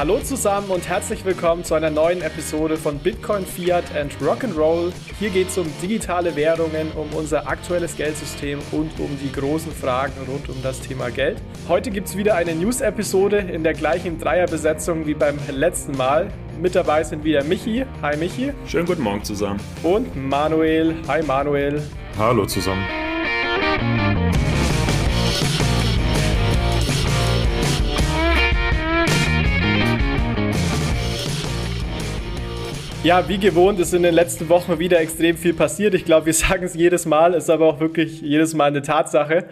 Hallo zusammen und herzlich willkommen zu einer neuen Episode von Bitcoin, Fiat and Rock'n'Roll. Hier geht es um digitale Währungen, um unser aktuelles Geldsystem und um die großen Fragen rund um das Thema Geld. Heute gibt es wieder eine News-Episode in der gleichen Dreierbesetzung wie beim letzten Mal. Mit dabei sind wieder Michi. Hi Michi. Schönen guten Morgen zusammen. Und Manuel. Hi Manuel. Hallo zusammen. Ja, wie gewohnt ist in den letzten Wochen wieder extrem viel passiert. Ich glaube, wir sagen es jedes Mal, ist aber auch wirklich jedes Mal eine Tatsache.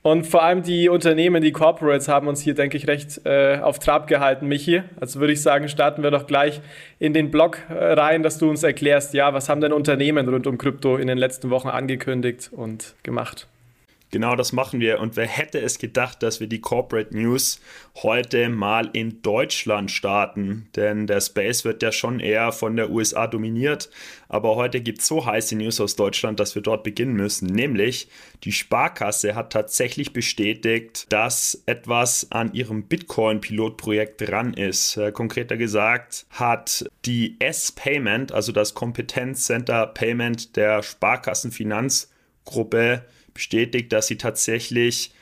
Und vor allem die Unternehmen, die Corporates haben uns hier, denke ich, recht äh, auf Trab gehalten, Michi. Also würde ich sagen, starten wir doch gleich in den Blog äh, rein, dass du uns erklärst, ja, was haben denn Unternehmen rund um Krypto in den letzten Wochen angekündigt und gemacht? Genau das machen wir. Und wer hätte es gedacht, dass wir die Corporate News heute mal in Deutschland starten? Denn der Space wird ja schon eher von der USA dominiert. Aber heute gibt es so heiße News aus Deutschland, dass wir dort beginnen müssen. Nämlich, die Sparkasse hat tatsächlich bestätigt, dass etwas an ihrem Bitcoin-Pilotprojekt dran ist. Äh, konkreter gesagt hat die S-Payment, also das Kompetenzcenter Payment der Sparkassenfinanzgruppe, bestätigt, dass sie tatsächlich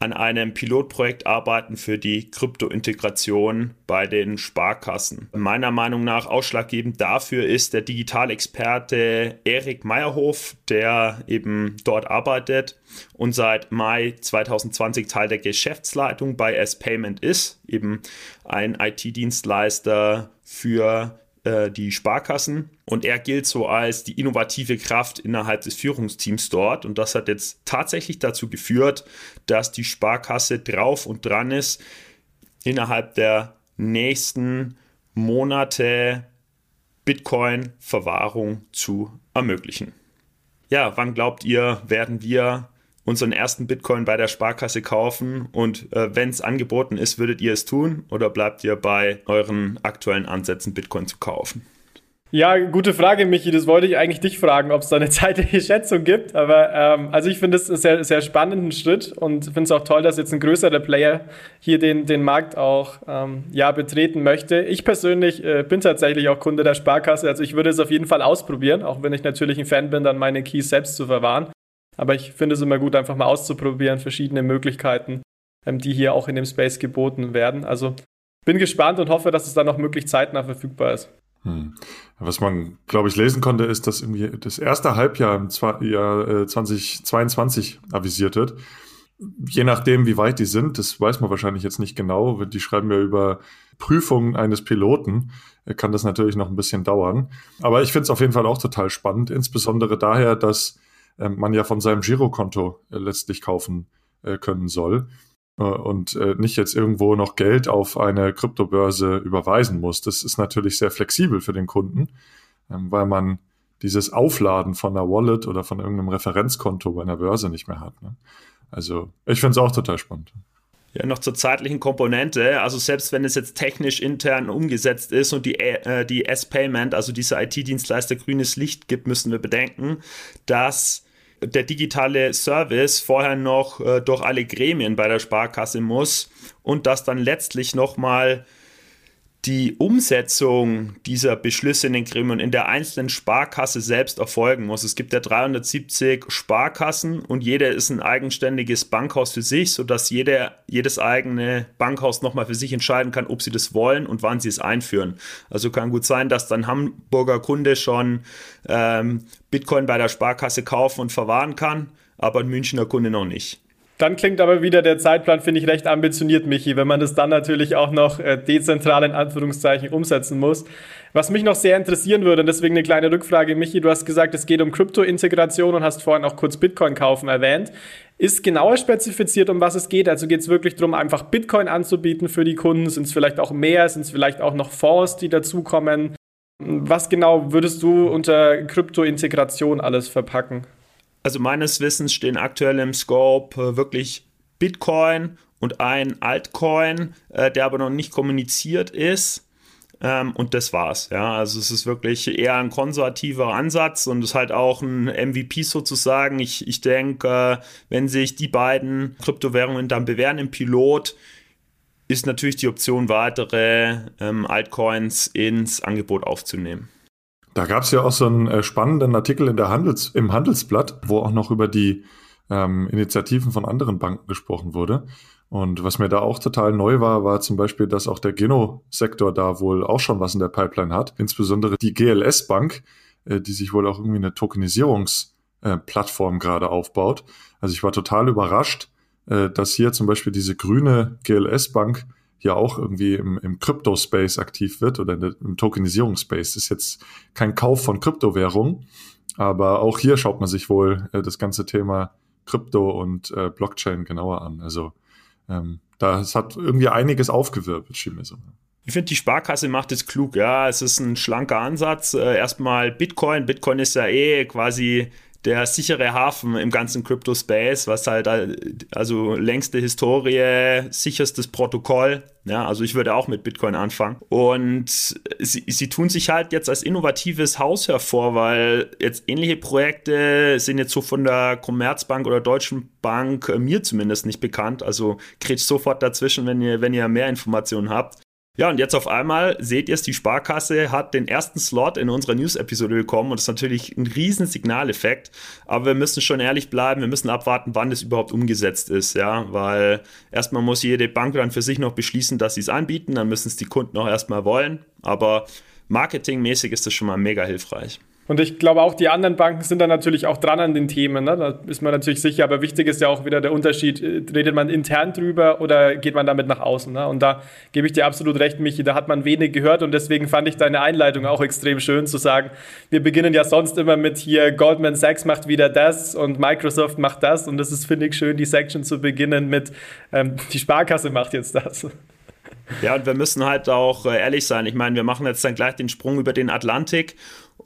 an einem Pilotprojekt arbeiten für die Kryptointegration bei den Sparkassen. Meiner Meinung nach ausschlaggebend dafür ist der Digitalexperte Erik Meyerhof, der eben dort arbeitet und seit Mai 2020 Teil der Geschäftsleitung bei S-Payment ist, eben ein IT-Dienstleister für äh, die Sparkassen und er gilt so als die innovative Kraft innerhalb des Führungsteams dort und das hat jetzt tatsächlich dazu geführt, dass die Sparkasse drauf und dran ist, innerhalb der nächsten Monate Bitcoin-Verwahrung zu ermöglichen. Ja, wann glaubt ihr, werden wir unseren ersten Bitcoin bei der Sparkasse kaufen? Und äh, wenn es angeboten ist, würdet ihr es tun oder bleibt ihr bei euren aktuellen Ansätzen, Bitcoin zu kaufen? Ja, gute Frage, Michi. Das wollte ich eigentlich dich fragen, ob es da eine zeitliche Schätzung gibt. Aber ähm, also ich finde es einen sehr, sehr spannenden Schritt und finde es auch toll, dass jetzt ein größerer Player hier den, den Markt auch ähm, ja, betreten möchte. Ich persönlich äh, bin tatsächlich auch Kunde der Sparkasse. Also ich würde es auf jeden Fall ausprobieren, auch wenn ich natürlich ein Fan bin, dann meine Keys selbst zu verwahren. Aber ich finde es immer gut, einfach mal auszuprobieren, verschiedene Möglichkeiten, ähm, die hier auch in dem Space geboten werden. Also bin gespannt und hoffe, dass es dann auch möglichst zeitnah verfügbar ist. Hm. Was man, glaube ich, lesen konnte, ist, dass irgendwie das erste Halbjahr im Jahr 2022 äh, avisiert wird. Je nachdem, wie weit die sind, das weiß man wahrscheinlich jetzt nicht genau. Die schreiben ja über Prüfungen eines Piloten, äh, kann das natürlich noch ein bisschen dauern. Aber ich finde es auf jeden Fall auch total spannend, insbesondere daher, dass äh, man ja von seinem Girokonto äh, letztlich kaufen äh, können soll und nicht jetzt irgendwo noch Geld auf eine Kryptobörse überweisen muss. Das ist natürlich sehr flexibel für den Kunden, ähm, weil man dieses Aufladen von einer Wallet oder von irgendeinem Referenzkonto bei einer Börse nicht mehr hat. Ne? Also ich finde es auch total spannend. Ja, noch zur zeitlichen Komponente. Also selbst wenn es jetzt technisch intern umgesetzt ist und die, äh, die S-Payment, also dieser IT-Dienstleister grünes Licht gibt, müssen wir bedenken, dass der digitale Service vorher noch äh, durch alle Gremien bei der Sparkasse muss und das dann letztlich nochmal die Umsetzung dieser Beschlüsse in den Gremien in der einzelnen Sparkasse selbst erfolgen muss. Es gibt ja 370 Sparkassen und jeder ist ein eigenständiges Bankhaus für sich, sodass jeder, jedes eigene Bankhaus nochmal für sich entscheiden kann, ob sie das wollen und wann sie es einführen. Also kann gut sein, dass dann Hamburger Kunde schon ähm, Bitcoin bei der Sparkasse kaufen und verwahren kann, aber ein Münchner Kunde noch nicht. Dann klingt aber wieder der Zeitplan, finde ich, recht ambitioniert, Michi, wenn man das dann natürlich auch noch äh, dezentral in Anführungszeichen umsetzen muss. Was mich noch sehr interessieren würde, und deswegen eine kleine Rückfrage, Michi, du hast gesagt, es geht um Krypto-Integration und hast vorhin auch kurz Bitcoin kaufen erwähnt. Ist genauer spezifiziert, um was es geht? Also geht es wirklich darum, einfach Bitcoin anzubieten für die Kunden? Sind es vielleicht auch mehr? Sind es vielleicht auch noch Fonds, die dazukommen? Was genau würdest du unter Krypto-Integration alles verpacken? Also meines Wissens stehen aktuell im Scope äh, wirklich Bitcoin und ein Altcoin, äh, der aber noch nicht kommuniziert ist. Ähm, und das war's. Ja, also es ist wirklich eher ein konservativer Ansatz und ist halt auch ein MVP sozusagen. Ich, ich denke, äh, wenn sich die beiden Kryptowährungen dann bewähren im Pilot, ist natürlich die Option, weitere ähm, Altcoins ins Angebot aufzunehmen. Da gab es ja auch so einen äh, spannenden Artikel in der Handels im Handelsblatt, wo auch noch über die ähm, Initiativen von anderen Banken gesprochen wurde. Und was mir da auch total neu war, war zum Beispiel, dass auch der Geno-Sektor da wohl auch schon was in der Pipeline hat. Insbesondere die GLS-Bank, äh, die sich wohl auch irgendwie eine Tokenisierungsplattform äh, gerade aufbaut. Also ich war total überrascht, äh, dass hier zum Beispiel diese grüne GLS-Bank ja auch irgendwie im, im Crypto-Space aktiv wird oder im Tokenisierungsspace. Ist jetzt kein Kauf von Kryptowährungen, aber auch hier schaut man sich wohl äh, das ganze Thema Krypto und äh, Blockchain genauer an. Also ähm, das hat irgendwie einiges aufgewirbelt, schien mir so. Ich finde, die Sparkasse macht es klug, ja. Es ist ein schlanker Ansatz. Äh, erstmal Bitcoin. Bitcoin ist ja eh quasi der sichere Hafen im ganzen Crypto-Space, was halt also längste Historie, sicherstes Protokoll. Ja, also ich würde auch mit Bitcoin anfangen. Und sie, sie tun sich halt jetzt als innovatives Haus hervor, weil jetzt ähnliche Projekte sind jetzt so von der Commerzbank oder Deutschen Bank äh, mir zumindest nicht bekannt. Also kriegt sofort dazwischen, wenn ihr, wenn ihr mehr Informationen habt. Ja, und jetzt auf einmal seht ihr es, die Sparkasse hat den ersten Slot in unserer News-Episode bekommen und das ist natürlich ein riesen Signaleffekt. Aber wir müssen schon ehrlich bleiben, wir müssen abwarten, wann das überhaupt umgesetzt ist, ja, weil erstmal muss jede Bank dann für sich noch beschließen, dass sie es anbieten, dann müssen es die Kunden auch erstmal wollen. Aber marketingmäßig ist das schon mal mega hilfreich. Und ich glaube auch, die anderen Banken sind dann natürlich auch dran an den Themen. Ne? Da ist man natürlich sicher. Aber wichtig ist ja auch wieder der Unterschied. Äh, redet man intern drüber oder geht man damit nach außen? Ne? Und da gebe ich dir absolut recht, Michi. Da hat man wenig gehört. Und deswegen fand ich deine Einleitung auch extrem schön zu sagen, wir beginnen ja sonst immer mit hier, Goldman Sachs macht wieder das und Microsoft macht das. Und das ist, finde ich, schön, die Section zu beginnen mit, ähm, die Sparkasse macht jetzt das. Ja, und wir müssen halt auch äh, ehrlich sein. Ich meine, wir machen jetzt dann gleich den Sprung über den Atlantik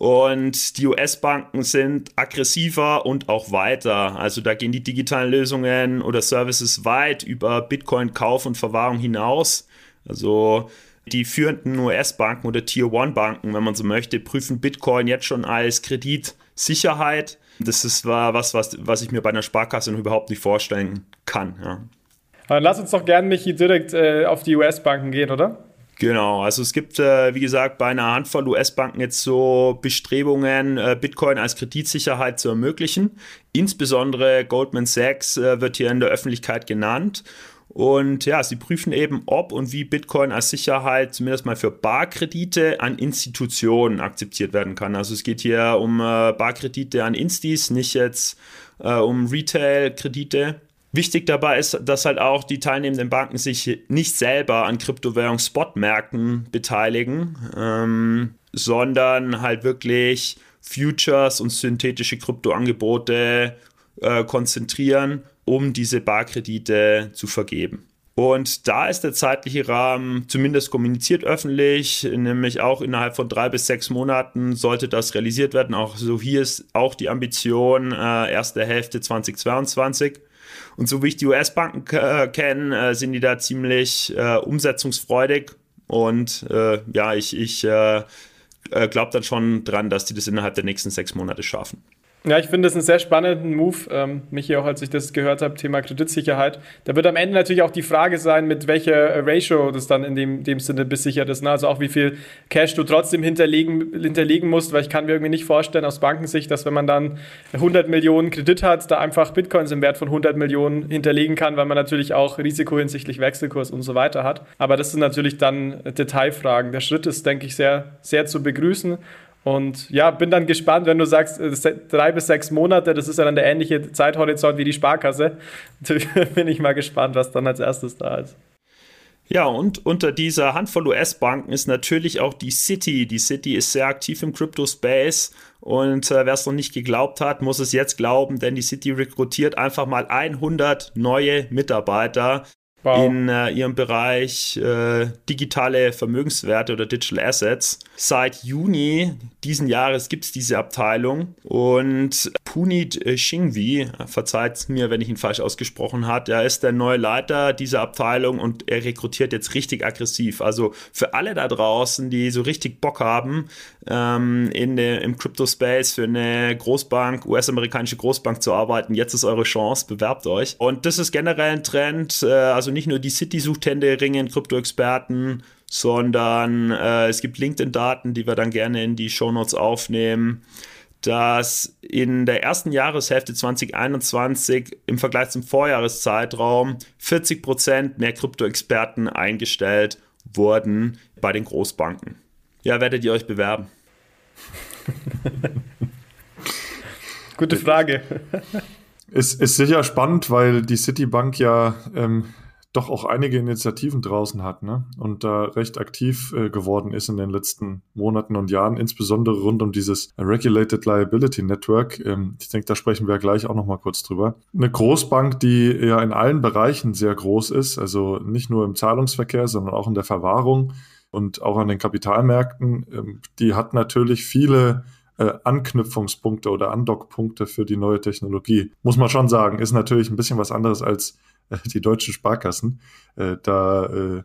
und die US-Banken sind aggressiver und auch weiter. Also da gehen die digitalen Lösungen oder Services weit über Bitcoin-Kauf und Verwahrung hinaus. Also die führenden US-Banken oder Tier-One-Banken, wenn man so möchte, prüfen Bitcoin jetzt schon als Kreditsicherheit. Das ist was, was, was ich mir bei einer Sparkasse noch überhaupt nicht vorstellen kann. Ja. Dann lass uns doch gerne, Michi, direkt äh, auf die US-Banken gehen, oder? Genau, also es gibt, äh, wie gesagt, bei einer Handvoll US-Banken jetzt so Bestrebungen, äh, Bitcoin als Kreditsicherheit zu ermöglichen. Insbesondere Goldman Sachs äh, wird hier in der Öffentlichkeit genannt. Und ja, sie prüfen eben, ob und wie Bitcoin als Sicherheit zumindest mal für Barkredite an Institutionen akzeptiert werden kann. Also es geht hier um äh, Barkredite an Instis, nicht jetzt äh, um Retail-Kredite. Wichtig dabei ist, dass halt auch die teilnehmenden Banken sich nicht selber an Kryptowährungs-Spot-Märkten beteiligen, ähm, sondern halt wirklich Futures und synthetische Kryptoangebote äh, konzentrieren, um diese Barkredite zu vergeben. Und da ist der zeitliche Rahmen zumindest kommuniziert öffentlich, nämlich auch innerhalb von drei bis sechs Monaten sollte das realisiert werden. Auch so hier ist auch die Ambition, äh, erste Hälfte 2022. Und so wie ich die US-Banken äh, kenne, äh, sind die da ziemlich äh, umsetzungsfreudig. Und äh, ja, ich, ich äh, äh, glaube dann schon dran, dass die das innerhalb der nächsten sechs Monate schaffen. Ja, ich finde das einen sehr spannenden Move. Ähm, Michi, auch als ich das gehört habe, Thema Kreditsicherheit. Da wird am Ende natürlich auch die Frage sein, mit welcher Ratio das dann in dem, dem Sinne besichert ist. Ne? Also auch wie viel Cash du trotzdem hinterlegen, hinterlegen musst, weil ich kann mir irgendwie nicht vorstellen aus Bankensicht, dass wenn man dann 100 Millionen Kredit hat, da einfach Bitcoins im Wert von 100 Millionen hinterlegen kann, weil man natürlich auch Risiko hinsichtlich Wechselkurs und so weiter hat. Aber das sind natürlich dann Detailfragen. Der Schritt ist, denke ich, sehr, sehr zu begrüßen. Und ja, bin dann gespannt, wenn du sagst, äh, drei bis sechs Monate, das ist ja dann der ähnliche Zeithorizont wie die Sparkasse. bin ich mal gespannt, was dann als erstes da ist. Ja, und unter dieser Handvoll US-Banken ist natürlich auch die City. Die City ist sehr aktiv im Crypto-Space und äh, wer es noch nicht geglaubt hat, muss es jetzt glauben, denn die City rekrutiert einfach mal 100 neue Mitarbeiter wow. in äh, ihrem Bereich äh, digitale Vermögenswerte oder Digital Assets. Seit Juni diesen Jahres gibt es diese Abteilung und Punit äh, Shingvi, verzeiht mir, wenn ich ihn falsch ausgesprochen habe, er ist der neue Leiter dieser Abteilung und er rekrutiert jetzt richtig aggressiv. Also für alle da draußen, die so richtig Bock haben, ähm, in der, im Crypto-Space für eine Großbank, US-amerikanische Großbank zu arbeiten, jetzt ist eure Chance, bewerbt euch. Und das ist generell ein Trend, äh, also nicht nur die City sucht händeringend Krypto-Experten, sondern äh, es gibt LinkedIn-Daten, die wir dann gerne in die Shownotes aufnehmen dass in der ersten Jahreshälfte 2021 im Vergleich zum Vorjahreszeitraum 40 Prozent mehr Krypto-Experten eingestellt wurden bei den Großbanken. Ja, werdet ihr euch bewerben? Gute Frage. Ist, ist sicher spannend, weil die Citibank ja ähm, doch auch einige Initiativen draußen hat ne? und da recht aktiv äh, geworden ist in den letzten Monaten und Jahren, insbesondere rund um dieses Regulated Liability Network. Ähm, ich denke, da sprechen wir gleich auch noch mal kurz drüber. Eine Großbank, die ja in allen Bereichen sehr groß ist, also nicht nur im Zahlungsverkehr, sondern auch in der Verwahrung und auch an den Kapitalmärkten, ähm, die hat natürlich viele äh, Anknüpfungspunkte oder Andockpunkte für die neue Technologie. Muss man schon sagen, ist natürlich ein bisschen was anderes als die deutschen Sparkassen. Äh, da äh,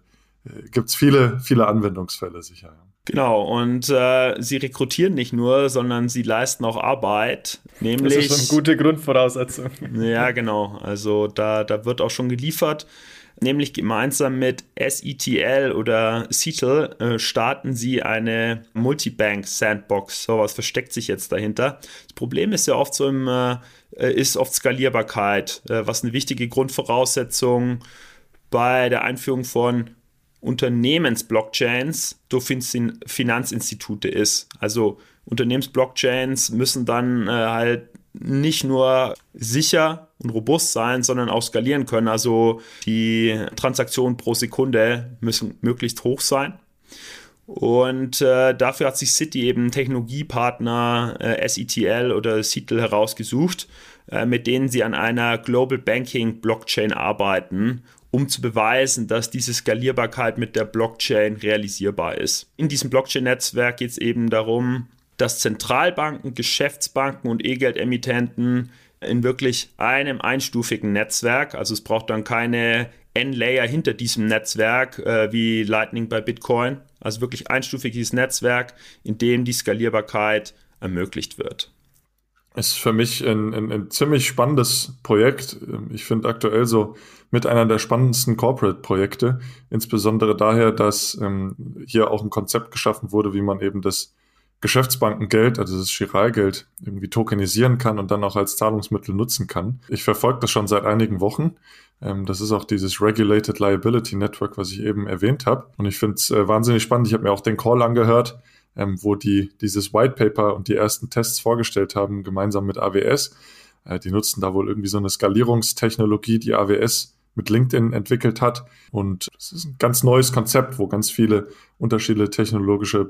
gibt es viele, viele Anwendungsfälle sicher. Genau, und äh, sie rekrutieren nicht nur, sondern sie leisten auch Arbeit. Nämlich, das ist eine gute Grundvoraussetzung. Ja, genau. Also da, da wird auch schon geliefert. Nämlich gemeinsam mit SETL oder CETL äh, starten sie eine Multibank Sandbox. So was versteckt sich jetzt dahinter. Das Problem ist ja oft so im äh, ist oft Skalierbarkeit, äh, was eine wichtige Grundvoraussetzung bei der Einführung von Unternehmensblockchains durch Finanzinstitute ist. Also Unternehmensblockchains müssen dann äh, halt nicht nur sicher und robust sein, sondern auch skalieren können. Also die Transaktionen pro Sekunde müssen möglichst hoch sein. Und äh, dafür hat sich City eben Technologiepartner äh, SETL oder CETL herausgesucht, äh, mit denen sie an einer Global Banking Blockchain arbeiten, um zu beweisen, dass diese Skalierbarkeit mit der Blockchain realisierbar ist. In diesem Blockchain-Netzwerk geht es eben darum, dass Zentralbanken, Geschäftsbanken und E-Geld-Emittenten in wirklich einem einstufigen Netzwerk, also es braucht dann keine N-Layer hinter diesem Netzwerk äh, wie Lightning bei Bitcoin, also wirklich einstufiges Netzwerk, in dem die Skalierbarkeit ermöglicht wird. Ist für mich ein, ein, ein ziemlich spannendes Projekt. Ich finde aktuell so mit einer der spannendsten Corporate-Projekte, insbesondere daher, dass ähm, hier auch ein Konzept geschaffen wurde, wie man eben das Geschäftsbankengeld, also das Chiralgeld, irgendwie tokenisieren kann und dann auch als Zahlungsmittel nutzen kann. Ich verfolge das schon seit einigen Wochen. Ähm, das ist auch dieses Regulated Liability Network, was ich eben erwähnt habe. Und ich finde es äh, wahnsinnig spannend. Ich habe mir auch den Call angehört, ähm, wo die dieses White Paper und die ersten Tests vorgestellt haben, gemeinsam mit AWS. Äh, die nutzen da wohl irgendwie so eine Skalierungstechnologie, die AWS mit LinkedIn entwickelt hat. Und es ist ein ganz neues Konzept, wo ganz viele unterschiedliche technologische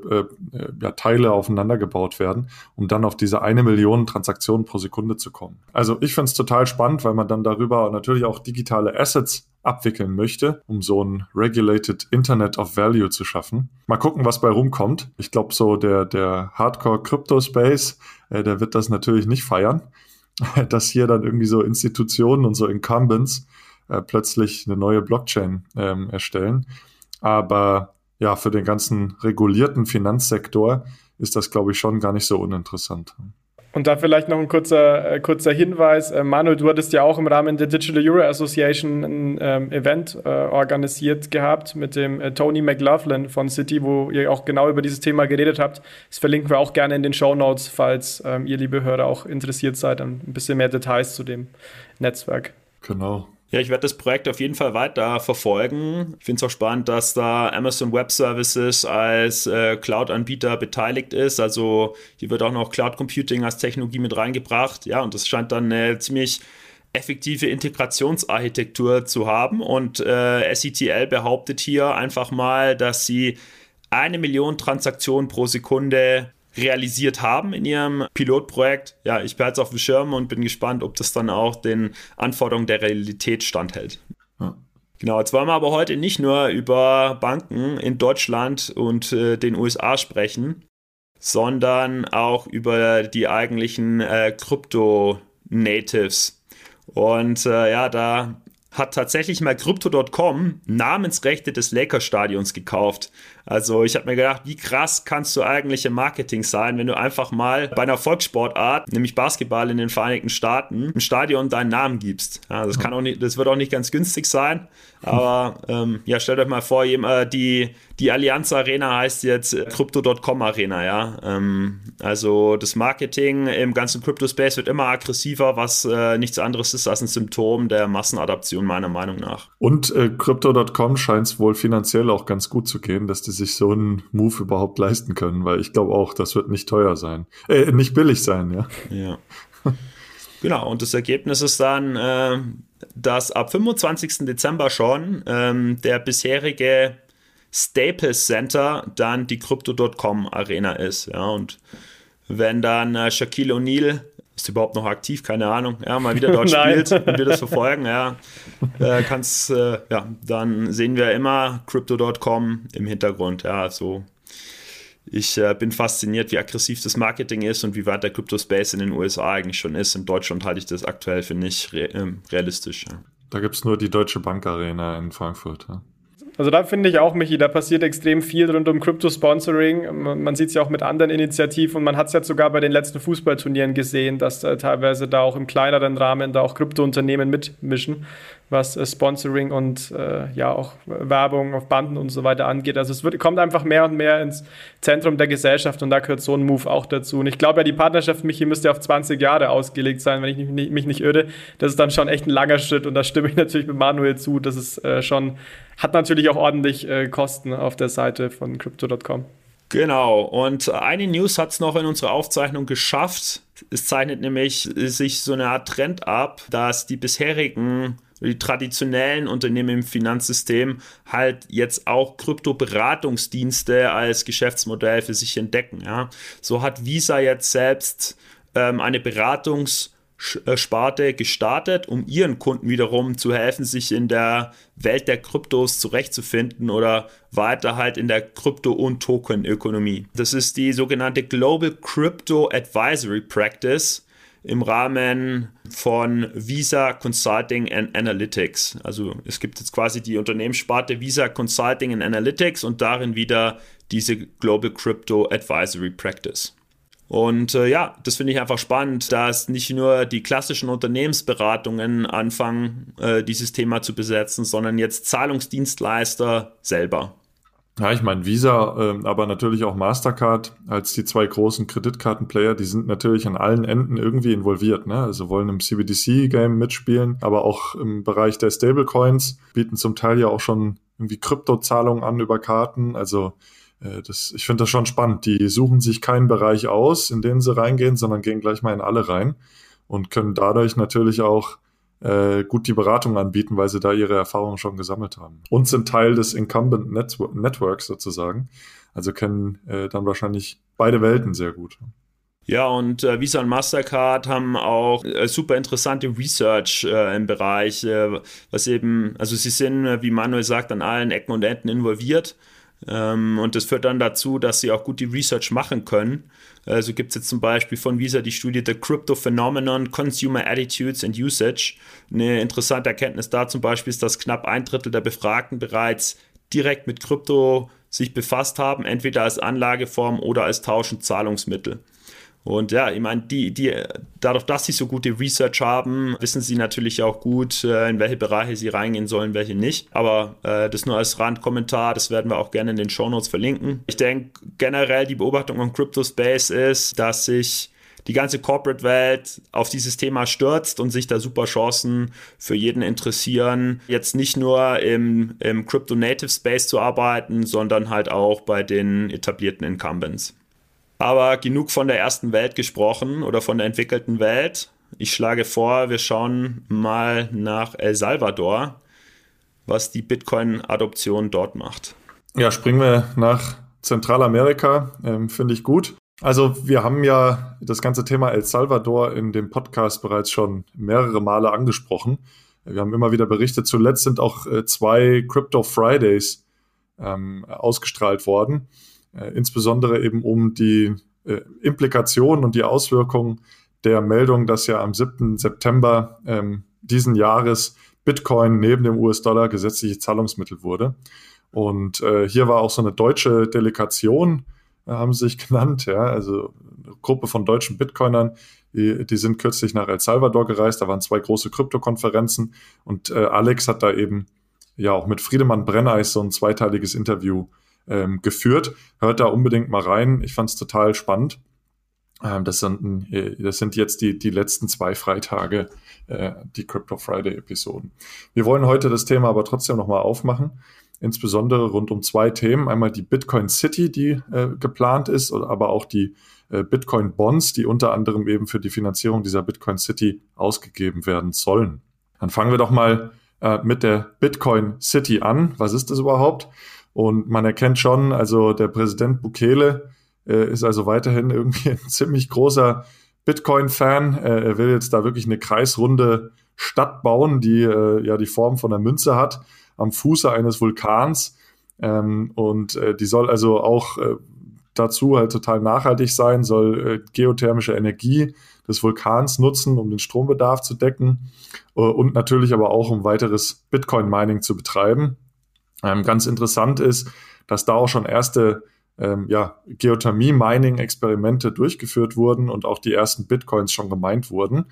äh, äh, ja, Teile aufeinander gebaut werden, um dann auf diese eine Million Transaktionen pro Sekunde zu kommen. Also ich finde es total spannend, weil man dann darüber natürlich auch digitale Assets abwickeln möchte, um so ein Regulated Internet of Value zu schaffen. Mal gucken, was bei rumkommt. Ich glaube, so der, der Hardcore-Crypto-Space, äh, der wird das natürlich nicht feiern, dass hier dann irgendwie so Institutionen und so Incumbents äh, plötzlich eine neue Blockchain ähm, erstellen. Aber ja, für den ganzen regulierten Finanzsektor ist das, glaube ich, schon gar nicht so uninteressant. Und da vielleicht noch ein kurzer, äh, kurzer Hinweis. Äh, Manuel, du hattest ja auch im Rahmen der Digital Euro Association ein ähm, Event äh, organisiert gehabt mit dem äh, Tony McLaughlin von City, wo ihr auch genau über dieses Thema geredet habt. Das verlinken wir auch gerne in den Show Notes, falls ähm, ihr, liebe Hörer, auch interessiert seid an ein bisschen mehr Details zu dem Netzwerk. Genau. Ja, ich werde das Projekt auf jeden Fall weiter verfolgen. Ich finde es auch spannend, dass da Amazon Web Services als äh, Cloud-Anbieter beteiligt ist. Also hier wird auch noch Cloud Computing als Technologie mit reingebracht. Ja, und das scheint dann eine ziemlich effektive Integrationsarchitektur zu haben. Und äh, SETL behauptet hier einfach mal, dass sie eine Million Transaktionen pro Sekunde realisiert haben in ihrem Pilotprojekt. Ja, ich behalte es auf dem Schirm und bin gespannt, ob das dann auch den Anforderungen der Realität standhält. Ja. Genau, jetzt wollen wir aber heute nicht nur über Banken in Deutschland und äh, den USA sprechen, sondern auch über die eigentlichen äh, Krypto-Natives. Und äh, ja, da hat tatsächlich mal Crypto.com Namensrechte des Lakers-Stadions gekauft. Also ich habe mir gedacht, wie krass kannst du eigentlich im Marketing sein, wenn du einfach mal bei einer Volkssportart, nämlich Basketball in den Vereinigten Staaten, im Stadion deinen Namen gibst. Ja, das kann auch nicht, das wird auch nicht ganz günstig sein. Aber ähm, ja, stellt euch mal vor, äh, die, die Allianz Arena heißt jetzt äh, Crypto.com Arena, ja. Ähm, also das Marketing im ganzen Crypto-Space wird immer aggressiver, was äh, nichts anderes ist als ein Symptom der Massenadaption, meiner Meinung nach. Und äh, Crypto.com scheint es wohl finanziell auch ganz gut zu gehen, dass die sich so einen Move überhaupt leisten können, weil ich glaube auch, das wird nicht teuer sein. Äh, nicht billig sein, ja. Ja. Genau, und das Ergebnis ist dann, äh, dass ab 25. Dezember schon ähm, der bisherige Staples Center dann die Crypto.com Arena ist. Ja, und wenn dann äh, Shaquille O'Neal ist überhaupt noch aktiv, keine Ahnung, ja, mal wieder dort spielt und wir das verfolgen, ja, äh, kannst, äh, ja, dann sehen wir immer Crypto.com im Hintergrund, ja, so ich äh, bin fasziniert, wie aggressiv das Marketing ist und wie weit der Crypto Space in den USA eigentlich schon ist. In Deutschland halte ich das aktuell für nicht re äh, realistisch. Ja. Da gibt es nur die Deutsche Bank Arena in Frankfurt. Ja. Also da finde ich auch, Michi, da passiert extrem viel rund um Crypto-Sponsoring. Man sieht es ja auch mit anderen Initiativen und man hat es jetzt sogar bei den letzten Fußballturnieren gesehen, dass äh, teilweise da auch im kleineren Rahmen da auch Krypto-Unternehmen mitmischen was äh, Sponsoring und äh, ja auch Werbung auf Banden und so weiter angeht. Also es wird, kommt einfach mehr und mehr ins Zentrum der Gesellschaft und da gehört so ein Move auch dazu. Und ich glaube ja, die Partnerschaft, Michi, müsste auf 20 Jahre ausgelegt sein, wenn ich nicht, mich nicht irre. Das ist dann schon echt ein langer Schritt und da stimme ich natürlich mit Manuel zu. Das ist äh, schon, hat natürlich auch ordentlich äh, Kosten auf der Seite von Crypto.com. Genau, und eine News hat es noch in unserer Aufzeichnung geschafft. Es zeichnet nämlich sich so eine Art Trend ab, dass die bisherigen die traditionellen Unternehmen im Finanzsystem halt jetzt auch Kryptoberatungsdienste als Geschäftsmodell für sich entdecken. Ja. So hat Visa jetzt selbst ähm, eine Beratungssparte gestartet, um ihren Kunden wiederum zu helfen, sich in der Welt der Kryptos zurechtzufinden oder weiter halt in der Krypto- und Token-Ökonomie. Das ist die sogenannte Global Crypto Advisory Practice im Rahmen von Visa Consulting and Analytics. Also es gibt jetzt quasi die Unternehmenssparte Visa Consulting and Analytics und darin wieder diese Global Crypto Advisory Practice. Und äh, ja, das finde ich einfach spannend, dass nicht nur die klassischen Unternehmensberatungen anfangen, äh, dieses Thema zu besetzen, sondern jetzt Zahlungsdienstleister selber. Ja, ich meine, Visa, äh, aber natürlich auch Mastercard als die zwei großen Kreditkartenplayer, die sind natürlich an allen Enden irgendwie involviert. Ne? Also wollen im CBDC-Game mitspielen, aber auch im Bereich der Stablecoins bieten zum Teil ja auch schon irgendwie Kryptozahlungen an über Karten. Also äh, das, ich finde das schon spannend. Die suchen sich keinen Bereich aus, in den sie reingehen, sondern gehen gleich mal in alle rein und können dadurch natürlich auch äh, gut die Beratung anbieten, weil sie da ihre Erfahrungen schon gesammelt haben. Und sind Teil des Incumbent Network Networks sozusagen. Also kennen äh, dann wahrscheinlich beide Welten sehr gut. Ja, und äh, Visa und Mastercard haben auch äh, super interessante Research äh, im Bereich, äh, was eben, also sie sind, äh, wie Manuel sagt, an allen Ecken und Enden involviert und das führt dann dazu, dass sie auch gut die Research machen können. Also gibt es jetzt zum Beispiel von Visa die Studie The Crypto Phenomenon, Consumer Attitudes and Usage. Eine interessante Erkenntnis da zum Beispiel ist, dass knapp ein Drittel der Befragten bereits direkt mit Krypto sich befasst haben, entweder als Anlageform oder als Tausch- und Zahlungsmittel. Und ja, ich meine, die, die, dadurch, dass sie so gute Research haben, wissen sie natürlich auch gut, äh, in welche Bereiche sie reingehen sollen, welche nicht. Aber äh, das nur als Randkommentar, das werden wir auch gerne in den Shownotes verlinken. Ich denke, generell die Beobachtung am Crypto Space ist, dass sich die ganze Corporate-Welt auf dieses Thema stürzt und sich da super Chancen für jeden interessieren, jetzt nicht nur im, im Crypto-Native-Space zu arbeiten, sondern halt auch bei den etablierten Incumbents. Aber genug von der ersten Welt gesprochen oder von der entwickelten Welt. Ich schlage vor, wir schauen mal nach El Salvador, was die Bitcoin-Adoption dort macht. Ja, springen wir nach Zentralamerika, ähm, finde ich gut. Also wir haben ja das ganze Thema El Salvador in dem Podcast bereits schon mehrere Male angesprochen. Wir haben immer wieder berichtet, zuletzt sind auch äh, zwei Crypto Fridays ähm, ausgestrahlt worden äh, insbesondere eben um die äh, Implikationen und die Auswirkungen der Meldung, dass ja am 7. September ähm, diesen Jahres Bitcoin neben dem US-Dollar gesetzliche Zahlungsmittel wurde. Und äh, hier war auch so eine deutsche Delegation, äh, haben sie sich genannt, ja, also eine Gruppe von deutschen Bitcoinern, die, die sind kürzlich nach El Salvador gereist, da waren zwei große Kryptokonferenzen und äh, Alex hat da eben ja auch mit Friedemann Brenneis so ein zweiteiliges Interview ähm, geführt. Hört da unbedingt mal rein. Ich fand es total spannend. Ähm, das, sind, äh, das sind jetzt die, die letzten zwei Freitage, äh, die Crypto Friday-Episoden. Wir wollen heute das Thema aber trotzdem nochmal aufmachen, insbesondere rund um zwei Themen. Einmal die Bitcoin City, die äh, geplant ist, aber auch die äh, Bitcoin Bonds, die unter anderem eben für die Finanzierung dieser Bitcoin City ausgegeben werden sollen. Dann fangen wir doch mal äh, mit der Bitcoin City an. Was ist das überhaupt? Und man erkennt schon, also der Präsident Bukele äh, ist also weiterhin irgendwie ein ziemlich großer Bitcoin-Fan. Äh, er will jetzt da wirklich eine kreisrunde Stadt bauen, die äh, ja die Form von einer Münze hat, am Fuße eines Vulkans. Ähm, und äh, die soll also auch äh, dazu halt total nachhaltig sein, soll äh, geothermische Energie des Vulkans nutzen, um den Strombedarf zu decken und natürlich aber auch um weiteres Bitcoin-Mining zu betreiben. Ähm, ganz interessant ist, dass da auch schon erste ähm, ja, Geothermie-Mining-Experimente durchgeführt wurden und auch die ersten Bitcoins schon gemeint wurden.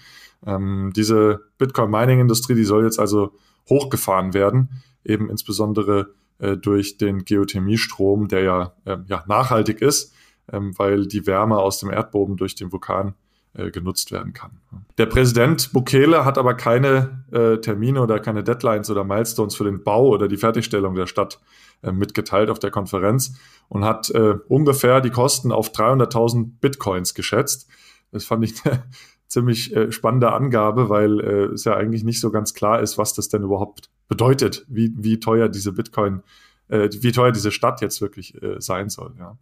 Ähm, diese Bitcoin-Mining-Industrie, die soll jetzt also hochgefahren werden, eben insbesondere äh, durch den Geothermiestrom, der ja, äh, ja nachhaltig ist, ähm, weil die Wärme aus dem Erdboden durch den Vulkan äh, genutzt werden kann. Der Präsident Bukele hat aber keine äh, Termine oder keine Deadlines oder Milestones für den Bau oder die Fertigstellung der Stadt äh, mitgeteilt auf der Konferenz und hat äh, ungefähr die Kosten auf 300.000 Bitcoins geschätzt. Das fand ich eine ziemlich äh, spannende Angabe, weil es ja eigentlich nicht so ganz klar ist, was das denn überhaupt bedeutet, wie, wie teuer diese Bitcoin, wie teuer diese Stadt jetzt wirklich sein soll. Ja.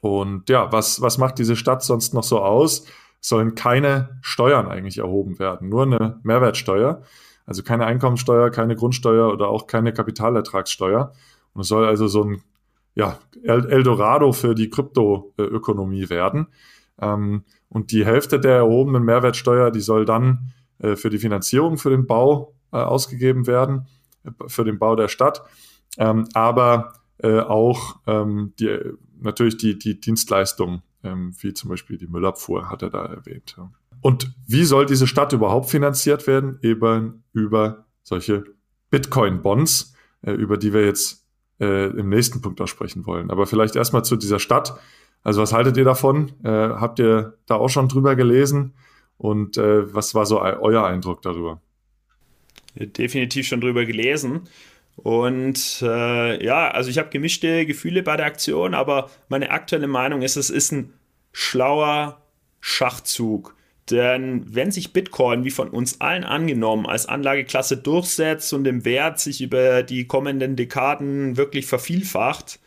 Und ja, was, was macht diese Stadt sonst noch so aus? Sollen keine Steuern eigentlich erhoben werden, nur eine Mehrwertsteuer. Also keine Einkommensteuer, keine Grundsteuer oder auch keine Kapitalertragssteuer. Und es soll also so ein ja, Eldorado für die Kryptoökonomie werden. Ähm, und die Hälfte der erhobenen Mehrwertsteuer, die soll dann äh, für die Finanzierung für den Bau äh, ausgegeben werden, äh, für den Bau der Stadt. Ähm, aber auch ähm, die, natürlich die, die Dienstleistungen ähm, wie zum Beispiel die Müllabfuhr hat er da erwähnt. Und wie soll diese Stadt überhaupt finanziert werden? Eben über solche Bitcoin-Bonds, äh, über die wir jetzt äh, im nächsten Punkt auch sprechen wollen. Aber vielleicht erstmal zu dieser Stadt. Also was haltet ihr davon? Äh, habt ihr da auch schon drüber gelesen? Und was war so euer Eindruck darüber? Definitiv schon drüber gelesen. Und äh, ja, also ich habe gemischte Gefühle bei der Aktion, aber meine aktuelle Meinung ist, es ist ein schlauer Schachzug. Denn wenn sich Bitcoin, wie von uns allen angenommen, als Anlageklasse durchsetzt und im Wert sich über die kommenden Dekaden wirklich vervielfacht,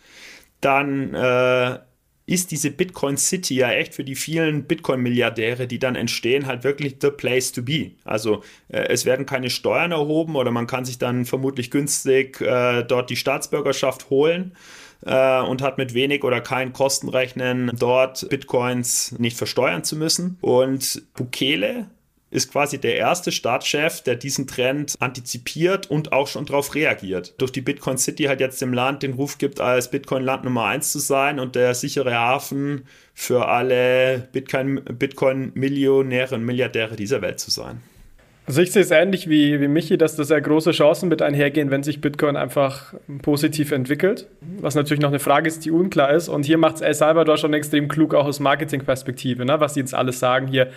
dann äh, ist diese Bitcoin City ja echt für die vielen Bitcoin-Milliardäre, die dann entstehen, halt wirklich the place to be. Also äh, es werden keine Steuern erhoben oder man kann sich dann vermutlich günstig äh, dort die Staatsbürgerschaft holen äh, und hat mit wenig oder keinen Kosten rechnen, dort Bitcoins nicht versteuern zu müssen. Und Bukele ist quasi der erste Staatschef, der diesen Trend antizipiert und auch schon darauf reagiert. Durch die Bitcoin City halt jetzt dem Land den Ruf gibt, als Bitcoin-Land Nummer eins zu sein und der sichere Hafen für alle Bitcoin-Millionäre und Milliardäre dieser Welt zu sein. Also ich sehe es ähnlich wie, wie Michi, dass das ja große Chancen mit einhergehen, wenn sich Bitcoin einfach positiv entwickelt. Was natürlich noch eine Frage ist, die unklar ist. Und hier macht es El Salvador schon extrem klug, auch aus Marketingperspektive, ne? was sie jetzt alles sagen hier.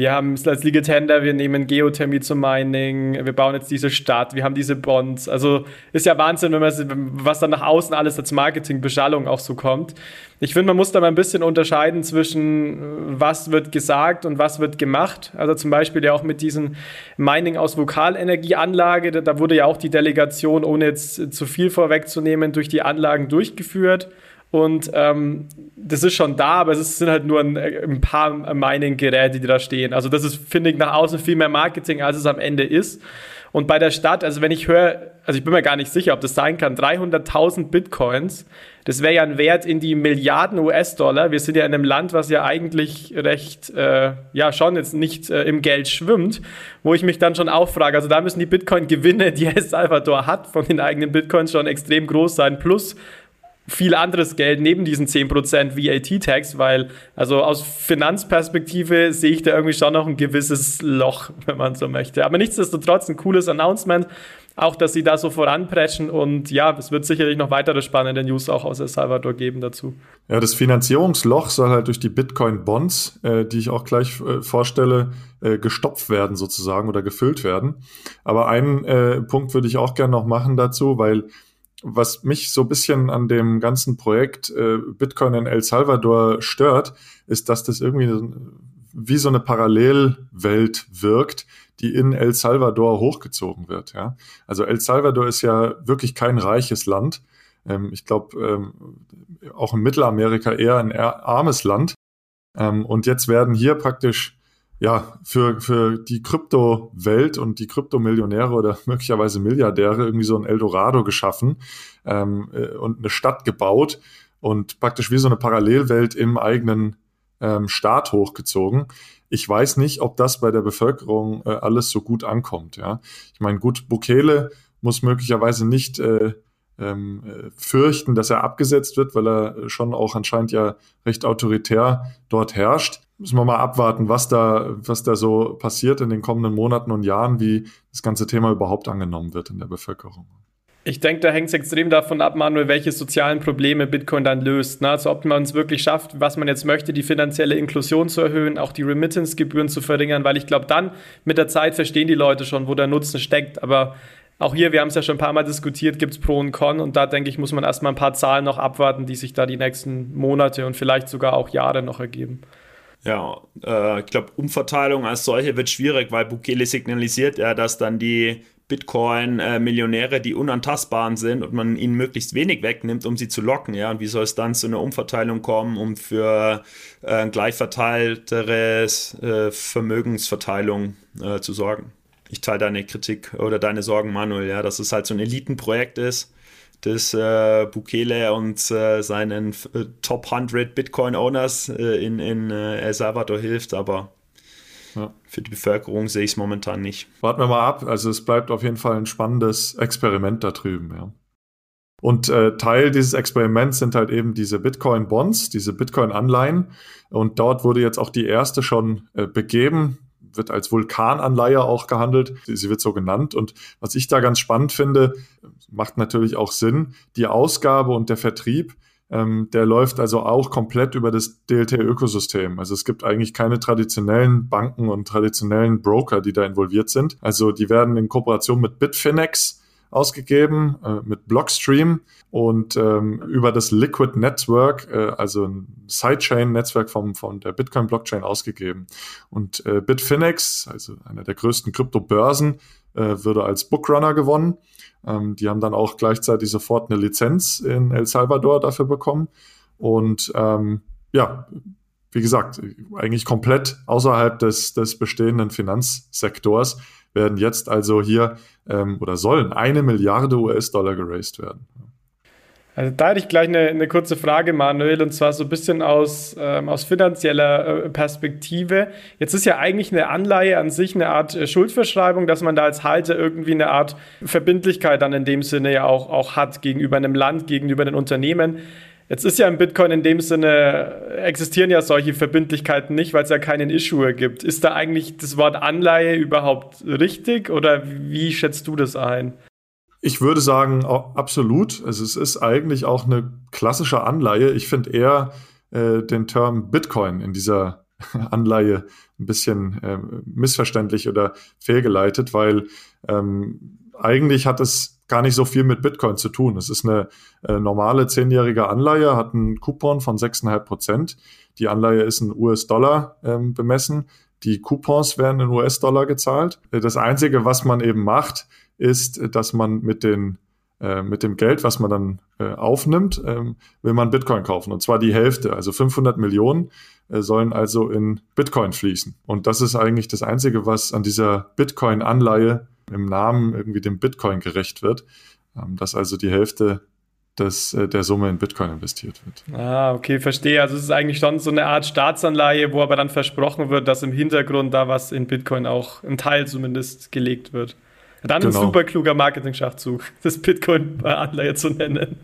Wir haben es als Legal Tender, wir nehmen Geothermie zum Mining, wir bauen jetzt diese Stadt, wir haben diese Bonds. Also ist ja Wahnsinn, wenn man, was dann nach außen alles als Marketingbeschallung auch so kommt. Ich finde, man muss da mal ein bisschen unterscheiden zwischen, was wird gesagt und was wird gemacht. Also zum Beispiel ja auch mit diesem Mining aus Vokalenergieanlage, da wurde ja auch die Delegation, ohne jetzt zu viel vorwegzunehmen, durch die Anlagen durchgeführt. Und ähm, das ist schon da, aber es sind halt nur ein, ein paar Mining-Geräte, die da stehen. Also das ist, finde ich, nach außen viel mehr Marketing, als es am Ende ist. Und bei der Stadt, also wenn ich höre, also ich bin mir gar nicht sicher, ob das sein kann, 300.000 Bitcoins, das wäre ja ein Wert in die Milliarden US-Dollar. Wir sind ja in einem Land, was ja eigentlich recht, äh, ja schon jetzt nicht äh, im Geld schwimmt, wo ich mich dann schon auch frage, also da müssen die Bitcoin-Gewinne, die El Salvador hat, von den eigenen Bitcoins schon extrem groß sein, plus viel anderes Geld neben diesen 10% VAT-Tax, weil also aus Finanzperspektive sehe ich da irgendwie schon noch ein gewisses Loch, wenn man so möchte. Aber nichtsdestotrotz ein cooles Announcement, auch dass sie da so voranpreschen und ja, es wird sicherlich noch weitere spannende News auch aus El Salvador geben dazu. Ja, das Finanzierungsloch soll halt durch die Bitcoin-Bonds, äh, die ich auch gleich äh, vorstelle, äh, gestopft werden sozusagen oder gefüllt werden. Aber einen äh, Punkt würde ich auch gerne noch machen dazu, weil was mich so ein bisschen an dem ganzen Projekt äh, Bitcoin in El Salvador stört, ist, dass das irgendwie wie so eine Parallelwelt wirkt, die in El Salvador hochgezogen wird. Ja? Also El Salvador ist ja wirklich kein reiches Land. Ähm, ich glaube, ähm, auch in Mittelamerika eher ein armes Land. Ähm, und jetzt werden hier praktisch ja, für, für die Kryptowelt und die Kryptomillionäre oder möglicherweise Milliardäre irgendwie so ein Eldorado geschaffen ähm, äh, und eine Stadt gebaut und praktisch wie so eine Parallelwelt im eigenen ähm, Staat hochgezogen. Ich weiß nicht, ob das bei der Bevölkerung äh, alles so gut ankommt. Ja, ich meine, gut, Bukele muss möglicherweise nicht äh, ähm, äh, fürchten, dass er abgesetzt wird, weil er schon auch anscheinend ja recht autoritär dort herrscht müssen wir mal abwarten, was da, was da so passiert in den kommenden Monaten und Jahren, wie das ganze Thema überhaupt angenommen wird in der Bevölkerung. Ich denke, da hängt es extrem davon ab, Manuel, welche sozialen Probleme Bitcoin dann löst. Ne? Also ob man es wirklich schafft, was man jetzt möchte, die finanzielle Inklusion zu erhöhen, auch die Remittance-Gebühren zu verringern, weil ich glaube, dann mit der Zeit verstehen die Leute schon, wo der Nutzen steckt. Aber auch hier, wir haben es ja schon ein paar Mal diskutiert, gibt es Pro und Con und da denke ich, muss man erstmal ein paar Zahlen noch abwarten, die sich da die nächsten Monate und vielleicht sogar auch Jahre noch ergeben. Ja, äh, ich glaube, Umverteilung als solche wird schwierig, weil Bukele signalisiert ja, dass dann die Bitcoin-Millionäre die unantastbaren sind und man ihnen möglichst wenig wegnimmt, um sie zu locken. Ja, und wie soll es dann zu einer Umverteilung kommen, um für äh, gleich verteilteres äh, Vermögensverteilung äh, zu sorgen? Ich teile deine Kritik oder deine Sorgen, Manuel, ja, dass es halt so ein Elitenprojekt ist des äh, Bukele und äh, seinen äh, Top 100 Bitcoin-Owners äh, in, in äh, El Salvador hilft, aber ja. für die Bevölkerung sehe ich es momentan nicht. Warten wir mal ab. Also es bleibt auf jeden Fall ein spannendes Experiment da drüben, ja. Und äh, Teil dieses Experiments sind halt eben diese Bitcoin-Bonds, diese Bitcoin-Anleihen. Und dort wurde jetzt auch die erste schon äh, begeben wird als Vulkananleihe auch gehandelt. Sie wird so genannt. Und was ich da ganz spannend finde, macht natürlich auch Sinn, die Ausgabe und der Vertrieb, ähm, der läuft also auch komplett über das DLT-Ökosystem. Also es gibt eigentlich keine traditionellen Banken und traditionellen Broker, die da involviert sind. Also die werden in Kooperation mit Bitfinex ausgegeben äh, mit Blockstream und ähm, über das Liquid Network, äh, also ein Sidechain-Netzwerk vom, von der Bitcoin-Blockchain ausgegeben. Und äh, Bitfinex, also einer der größten Kryptobörsen, äh, würde als Bookrunner gewonnen. Ähm, die haben dann auch gleichzeitig sofort eine Lizenz in El Salvador dafür bekommen. Und ähm, ja, wie gesagt, eigentlich komplett außerhalb des, des bestehenden Finanzsektors werden jetzt also hier ähm, oder sollen eine Milliarde US-Dollar geraced werden. Also da hätte ich gleich eine, eine, kurze Frage, Manuel, und zwar so ein bisschen aus, ähm, aus finanzieller äh, Perspektive. Jetzt ist ja eigentlich eine Anleihe an sich eine Art äh, Schuldverschreibung, dass man da als Halter irgendwie eine Art Verbindlichkeit dann in dem Sinne ja auch, auch hat gegenüber einem Land, gegenüber den Unternehmen. Jetzt ist ja im Bitcoin in dem Sinne, existieren ja solche Verbindlichkeiten nicht, weil es ja keinen Issuer gibt. Ist da eigentlich das Wort Anleihe überhaupt richtig oder wie schätzt du das ein? Ich würde sagen, absolut. Also es ist eigentlich auch eine klassische Anleihe. Ich finde eher äh, den Term Bitcoin in dieser Anleihe ein bisschen äh, missverständlich oder fehlgeleitet, weil ähm, eigentlich hat es gar nicht so viel mit Bitcoin zu tun. Es ist eine äh, normale zehnjährige Anleihe, hat einen Coupon von 6,5 Prozent. Die Anleihe ist in US-Dollar ähm, bemessen. Die Coupons werden in US-Dollar gezahlt. Äh, das Einzige, was man eben macht, ist, dass man mit den äh, mit dem Geld, was man dann äh, aufnimmt, ähm, will man Bitcoin kaufen. Und zwar die Hälfte, also 500 Millionen äh, sollen also in Bitcoin fließen. Und das ist eigentlich das Einzige, was an dieser Bitcoin-Anleihe im Namen irgendwie dem Bitcoin gerecht wird, ähm, dass also die Hälfte des, äh, der Summe in Bitcoin investiert wird. Ah, okay, verstehe. Also es ist eigentlich schon so eine Art Staatsanleihe, wo aber dann versprochen wird, dass im Hintergrund da was in Bitcoin auch, ein Teil zumindest, gelegt wird. Dann genau. ein super kluger Marketing-Schachzug, das Bitcoin-Anleihe zu nennen.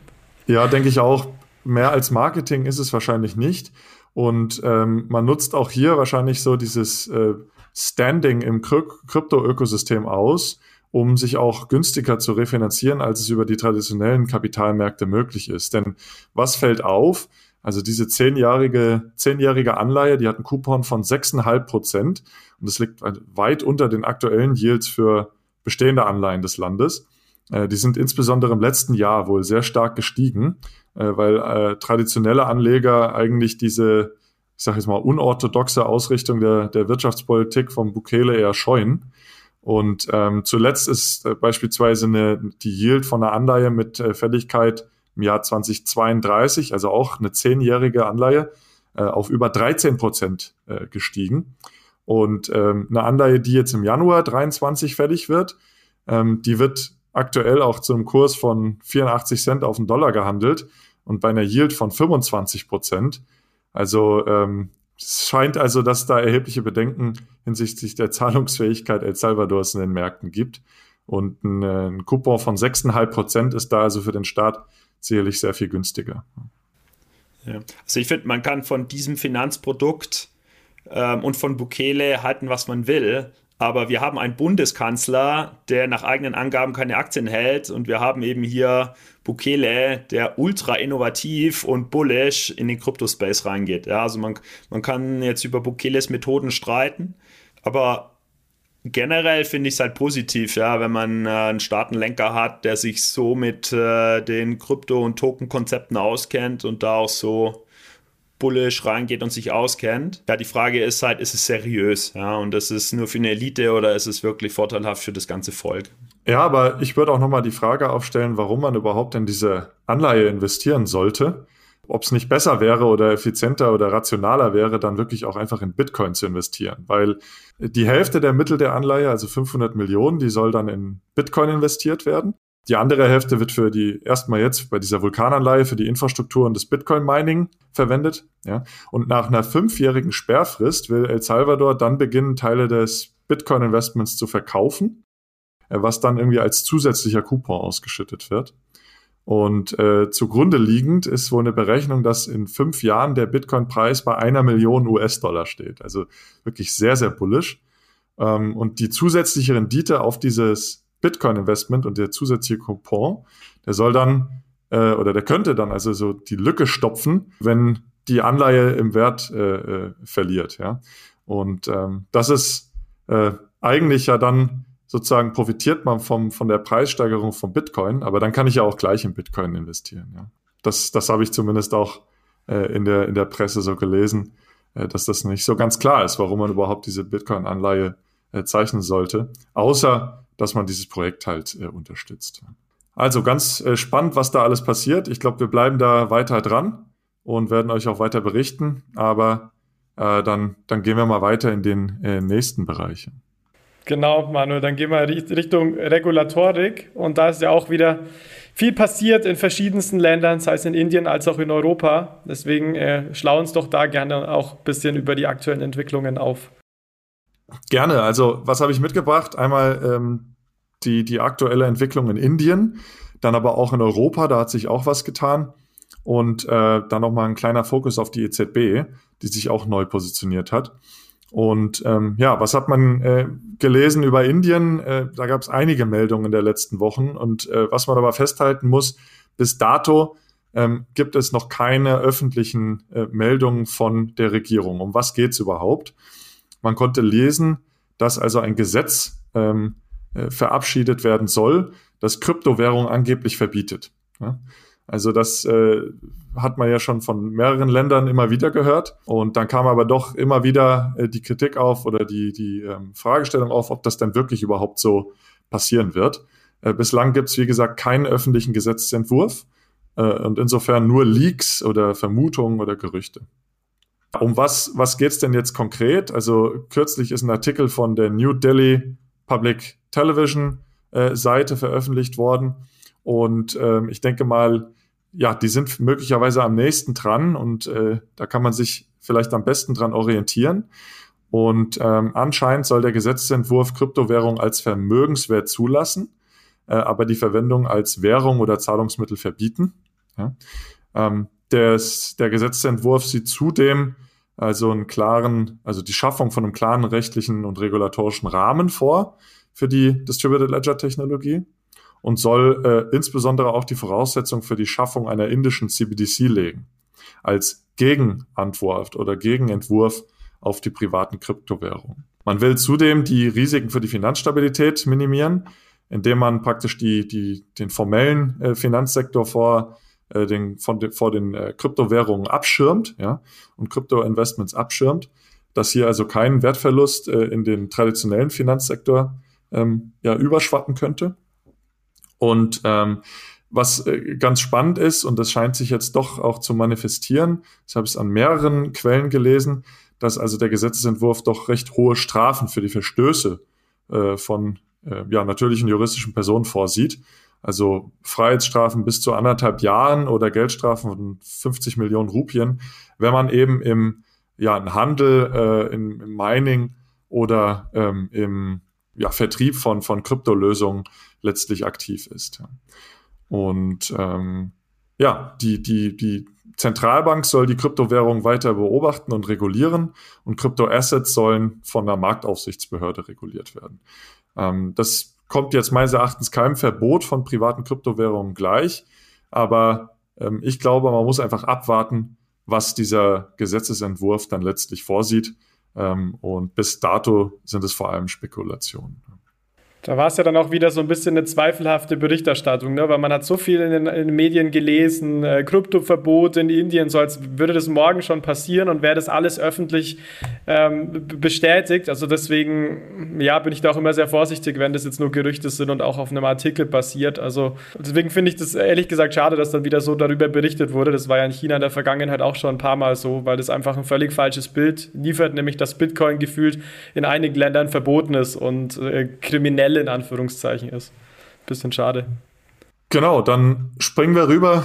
Ja, denke ich auch. Mehr als Marketing ist es wahrscheinlich nicht. Und ähm, man nutzt auch hier wahrscheinlich so dieses äh, Standing im Krypto-Ökosystem aus, um sich auch günstiger zu refinanzieren, als es über die traditionellen Kapitalmärkte möglich ist. Denn was fällt auf? Also diese zehnjährige, zehnjährige Anleihe, die hat einen Coupon von 6,5 Prozent und das liegt weit unter den aktuellen Yields für bestehende Anleihen des Landes. Äh, die sind insbesondere im letzten Jahr wohl sehr stark gestiegen, äh, weil äh, traditionelle Anleger eigentlich diese, ich sage jetzt mal, unorthodoxe Ausrichtung der, der Wirtschaftspolitik vom Bukele eher scheuen. Und ähm, zuletzt ist äh, beispielsweise eine, die Yield von einer Anleihe mit äh, Fälligkeit im Jahr 2032, also auch eine zehnjährige Anleihe, äh, auf über 13 Prozent äh, gestiegen. Und ähm, eine Anleihe, die jetzt im Januar 23 fällig wird, ähm, die wird aktuell auch zum Kurs von 84 Cent auf den Dollar gehandelt und bei einer Yield von 25 Prozent. Also ähm, es scheint also, dass da erhebliche Bedenken hinsichtlich der Zahlungsfähigkeit El Salvadors in den Märkten gibt. Und ein, äh, ein Coupon von 6,5 Prozent ist da also für den Staat sicherlich sehr viel günstiger. Ja. Also ich finde, man kann von diesem Finanzprodukt ähm, und von Bukele halten, was man will. Aber wir haben einen Bundeskanzler, der nach eigenen Angaben keine Aktien hält. Und wir haben eben hier Bukele, der ultra innovativ und bullish in den Crypto-Space reingeht. Ja, also man, man kann jetzt über Bukeles Methoden streiten. Aber generell finde ich es halt positiv, ja, wenn man äh, einen Staatenlenker hat, der sich so mit äh, den Krypto- und Token-Konzepten auskennt und da auch so bullish reingeht und sich auskennt. Ja, die Frage ist halt, ist es seriös? Ja, und ist es nur für eine Elite oder ist es wirklich vorteilhaft für das ganze Volk? Ja, aber ich würde auch nochmal die Frage aufstellen, warum man überhaupt in diese Anleihe investieren sollte. Ob es nicht besser wäre oder effizienter oder rationaler wäre, dann wirklich auch einfach in Bitcoin zu investieren. Weil die Hälfte der Mittel der Anleihe, also 500 Millionen, die soll dann in Bitcoin investiert werden. Die andere Hälfte wird für die, erstmal jetzt bei dieser Vulkananleihe, für die Infrastruktur und das Bitcoin-Mining verwendet. Ja. Und nach einer fünfjährigen Sperrfrist will El Salvador dann beginnen, Teile des Bitcoin-Investments zu verkaufen, äh, was dann irgendwie als zusätzlicher Coupon ausgeschüttet wird. Und äh, zugrunde liegend ist wohl eine Berechnung, dass in fünf Jahren der Bitcoin-Preis bei einer Million US-Dollar steht. Also wirklich sehr, sehr bullish. Ähm, und die zusätzliche Rendite auf dieses Bitcoin-Investment und der zusätzliche Coupon, der soll dann äh, oder der könnte dann also so die Lücke stopfen, wenn die Anleihe im Wert äh, äh, verliert. Ja? Und ähm, das ist äh, eigentlich ja dann sozusagen profitiert man vom, von der Preissteigerung von Bitcoin, aber dann kann ich ja auch gleich in Bitcoin investieren. Ja? Das, das habe ich zumindest auch äh, in, der, in der Presse so gelesen, äh, dass das nicht so ganz klar ist, warum man überhaupt diese Bitcoin-Anleihe äh, zeichnen sollte. Außer dass man dieses Projekt halt äh, unterstützt. Also ganz äh, spannend, was da alles passiert. Ich glaube, wir bleiben da weiter dran und werden euch auch weiter berichten. Aber äh, dann, dann gehen wir mal weiter in den äh, nächsten Bereich. Genau, Manuel, dann gehen wir Richtung Regulatorik. Und da ist ja auch wieder viel passiert in verschiedensten Ländern, sei es in Indien als auch in Europa. Deswegen äh, schlau uns doch da gerne auch ein bisschen über die aktuellen Entwicklungen auf. Gerne. Also, was habe ich mitgebracht? Einmal ähm, die, die aktuelle Entwicklung in Indien, dann aber auch in Europa, da hat sich auch was getan. Und äh, dann nochmal ein kleiner Fokus auf die EZB, die sich auch neu positioniert hat. Und ähm, ja, was hat man äh, gelesen über Indien? Äh, da gab es einige Meldungen in der letzten Wochen. Und äh, was man aber festhalten muss, bis dato ähm, gibt es noch keine öffentlichen äh, Meldungen von der Regierung. Um was geht es überhaupt? Man konnte lesen, dass also ein Gesetz ähm, äh, verabschiedet werden soll, das Kryptowährung angeblich verbietet. Ja? Also das äh, hat man ja schon von mehreren Ländern immer wieder gehört. Und dann kam aber doch immer wieder äh, die Kritik auf oder die, die ähm, Fragestellung auf, ob das denn wirklich überhaupt so passieren wird. Äh, bislang gibt es, wie gesagt, keinen öffentlichen Gesetzentwurf äh, und insofern nur Leaks oder Vermutungen oder Gerüchte. Um was, was geht's denn jetzt konkret? Also kürzlich ist ein Artikel von der New Delhi Public Television äh, Seite veröffentlicht worden. Und ähm, ich denke mal, ja, die sind möglicherweise am nächsten dran und äh, da kann man sich vielleicht am besten dran orientieren. Und ähm, anscheinend soll der Gesetzentwurf Kryptowährung als Vermögenswert zulassen, äh, aber die Verwendung als Währung oder Zahlungsmittel verbieten. Ja? Ähm, des, der Gesetzentwurf sieht zudem also einen klaren, also die Schaffung von einem klaren rechtlichen und regulatorischen Rahmen vor für die Distributed Ledger Technologie und soll äh, insbesondere auch die Voraussetzung für die Schaffung einer indischen CBDC legen, als Gegenantwort oder Gegenentwurf auf die privaten Kryptowährungen. Man will zudem die Risiken für die Finanzstabilität minimieren, indem man praktisch die, die, den formellen äh, Finanzsektor vor äh, den, von de, vor den äh, Kryptowährungen abschirmt ja, und Krypto-Investments abschirmt, dass hier also kein Wertverlust äh, in den traditionellen Finanzsektor ähm, ja, überschwappen könnte. Und ähm, was äh, ganz spannend ist, und das scheint sich jetzt doch auch zu manifestieren, das habe ich an mehreren Quellen gelesen, dass also der Gesetzesentwurf doch recht hohe Strafen für die Verstöße äh, von äh, ja, natürlichen juristischen Personen vorsieht. Also Freiheitsstrafen bis zu anderthalb Jahren oder Geldstrafen von 50 Millionen Rupien, wenn man eben im, ja, im Handel, äh, im, im Mining oder ähm, im ja, Vertrieb von, von Kryptolösungen letztlich aktiv ist. Und ähm, ja, die, die, die Zentralbank soll die Kryptowährung weiter beobachten und regulieren und Kryptoassets sollen von der Marktaufsichtsbehörde reguliert werden. Ähm, das kommt jetzt meines Erachtens keinem Verbot von privaten Kryptowährungen gleich, aber ähm, ich glaube, man muss einfach abwarten, was dieser Gesetzesentwurf dann letztlich vorsieht. Ähm, und bis dato sind es vor allem Spekulationen. Da war es ja dann auch wieder so ein bisschen eine zweifelhafte Berichterstattung, ne? weil man hat so viel in den, in den Medien gelesen, äh, Kryptoverbot in Indien, so als würde das morgen schon passieren und wäre das alles öffentlich ähm, bestätigt. Also deswegen, ja, bin ich da auch immer sehr vorsichtig, wenn das jetzt nur Gerüchte sind und auch auf einem Artikel basiert. Also deswegen finde ich das ehrlich gesagt schade, dass dann wieder so darüber berichtet wurde. Das war ja in China in der Vergangenheit auch schon ein paar Mal so, weil das einfach ein völlig falsches Bild liefert, nämlich dass Bitcoin gefühlt in einigen Ländern verboten ist und äh, kriminell in Anführungszeichen ist. Bisschen schade. Genau, dann springen wir rüber